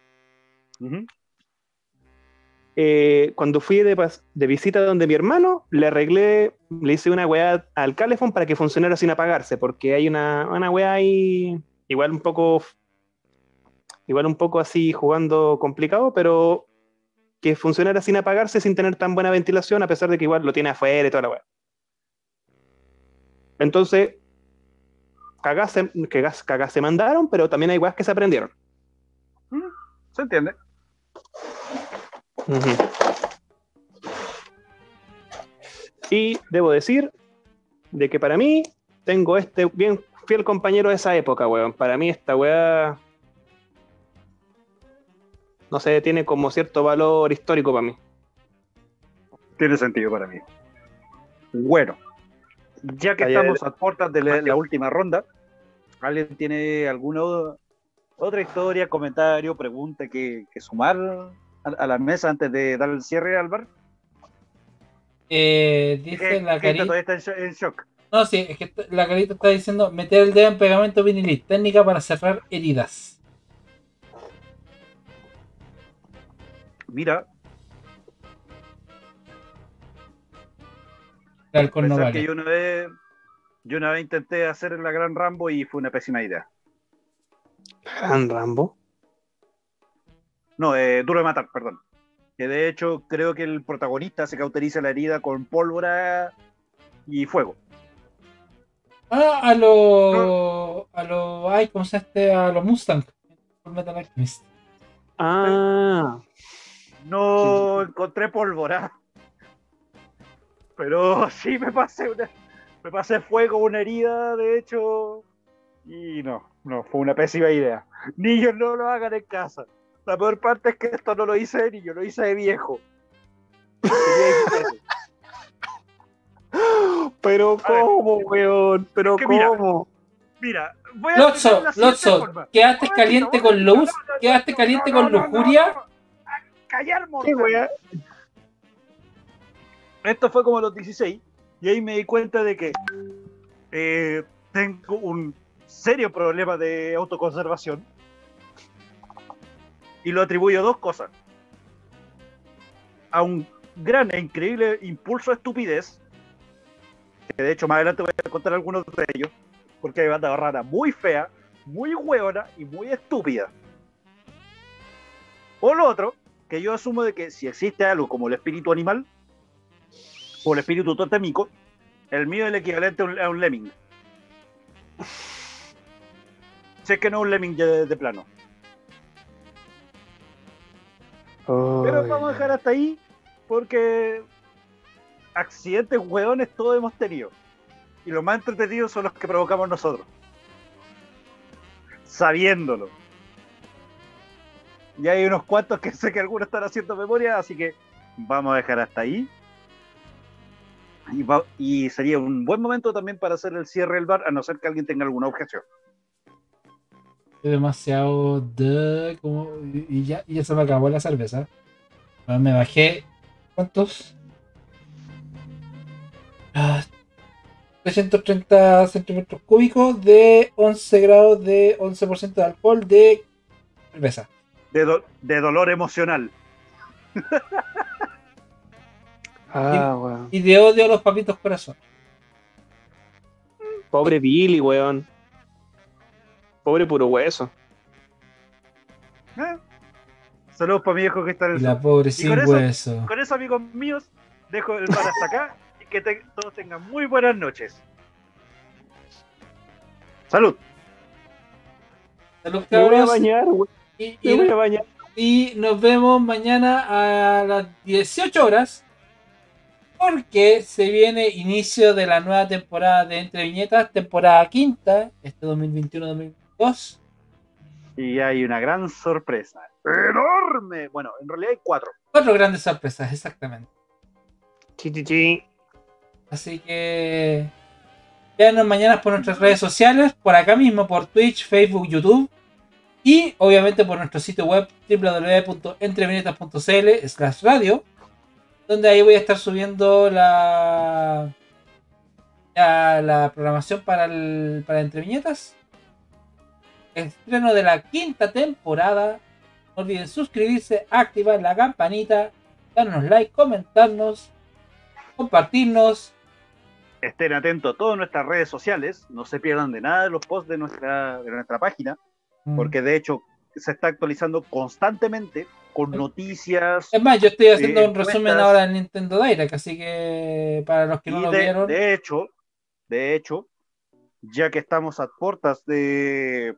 Eh, cuando fui de, de visita donde mi hermano, le arreglé, le hice una weá al calefón para que funcionara sin apagarse, porque hay una, una weá ahí, igual un poco, igual un poco así jugando complicado, pero que funcionara sin apagarse, sin tener tan buena ventilación, a pesar de que igual lo tiene afuera y toda la weá. Entonces, cagás cagás- cagás se mandaron, pero también hay weas que se aprendieron. ¿Se entiende? Y debo decir de que para mí tengo este bien fiel compañero de esa época, weón. Para mí esta weá, no sé, tiene como cierto valor histórico para mí. Tiene sentido para mí. Bueno, ya que Allá estamos a puertas de la, la última ronda, ¿alguien tiene alguna otra historia, comentario, pregunta que, que sumar a, a la mesa antes de dar el cierre al bar? Eh, dice la carita. todavía está en sho- en shock. No, sí, es que la carita está diciendo meter el dedo en pegamento vinil, técnica para cerrar heridas. Mira, El alcohol no pensar que yo una vez yo una vez intenté hacer la gran Rambo y fue una pésima idea. Gran Rambo. No, eh, Duro de Matar, perdón. Que de hecho creo que el protagonista se cauteriza la herida con pólvora y fuego. Ah, a los. A los. Ay, ¿cómo se este? A los Mustang. Full Metal Alchemist. Ah, No encontré pólvora. Pero sí me pasé una, me pasé fuego, una herida, de hecho. Y no, no, fue una pésima idea. Niños no lo hagan en casa. La peor parte es que esto no lo hice de niño, lo hice de viejo. Tenía <laughs> 17. pero ver. ¿cómo, weón? Pero Es que mira, ¿cómo? Mira, voy a Lotso, Lotso, quedaste caliente con luz, momento, no, no, quedaste caliente no, con lujuria. no, no. A Callar, ¿Qué mortal. Esto fue como a los 16 y ahí me di cuenta de que eh, tengo un serio problema de autoconservación y lo atribuyo a dos cosas. A un gran e increíble impulso de estupidez, que de hecho más adelante voy a contar algunos de ellos, porque hay banda rara muy fea, muy hueona y muy estúpida. O lo otro, que yo asumo de que si existe algo como el espíritu animal, o el espíritu totémico, el mío es el equivalente a un, lemming. Si es que no es un lemming de plano. Pero vamos a dejar hasta ahí porque accidentes hueones todos hemos tenido. Y los más entretenidos son los que provocamos nosotros. Sabiéndolo. Y hay unos cuantos que <laughs> sé que algunos están haciendo memoria, así que vamos a dejar hasta ahí. Y, va- y sería un buen momento también para hacer el cierre del bar, a no ser que alguien tenga alguna objeción. Es demasiado de como y ya, y ya se me acabó la cerveza. Bueno, me bajé. ¿Cuántos? Ah, 330 centímetros cúbicos de 11 grados de 11% de alcohol de cerveza. De, do- de dolor emocional. <laughs> Ah, weón. Y de odio a los papitos corazón. Pobre Billy, weón. Pobre puro hueso. ¿Eh? Saludos para mi viejo que está en el la pobre sin con eso- hueso. Con eso, amigos míos, dejo el bar hasta acá y que te- todos tengan muy buenas noches. Salud. Salud, Me voy a bañar, weón. Y, Me y- voy a bañar. y nos vemos mañana a las 18 horas. Porque se viene inicio de la nueva temporada de Entre Viñetas, temporada quinta, este 2021-2022. Y hay una gran sorpresa. ¡Enorme! Bueno, en realidad hay cuatro. Cuatro grandes sorpresas, exactamente. Chi, chi, chi. Así que véanos mañana por nuestras redes sociales, por acá mismo, por Twitch, Facebook, YouTube. Y obviamente por nuestro sitio web www.entrevinetas.cl slash radio, donde ahí voy a estar subiendo la, la, la programación para, el, para Entre Viñetas. Estreno de la quinta temporada. No olviden suscribirse, activar la campanita, darnos like, comentarnos, compartirnos. Estén atentos a todas nuestras redes sociales, no se pierdan de nada de los posts de nuestra, de nuestra página, Mm. porque de hecho se está actualizando constantemente con noticias. Es más, yo estoy haciendo eh, un resumen ahora en Nintendo Direct, así que para los que no lo de, vieron, de hecho, de hecho, ya que estamos a puertas de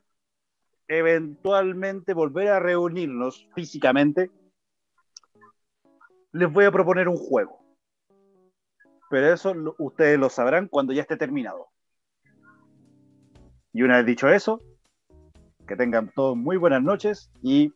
eventualmente volver a reunirnos físicamente, les voy a proponer un juego. Pero eso ustedes lo sabrán cuando ya esté terminado. Y una vez dicho eso, que tengan todos muy buenas noches y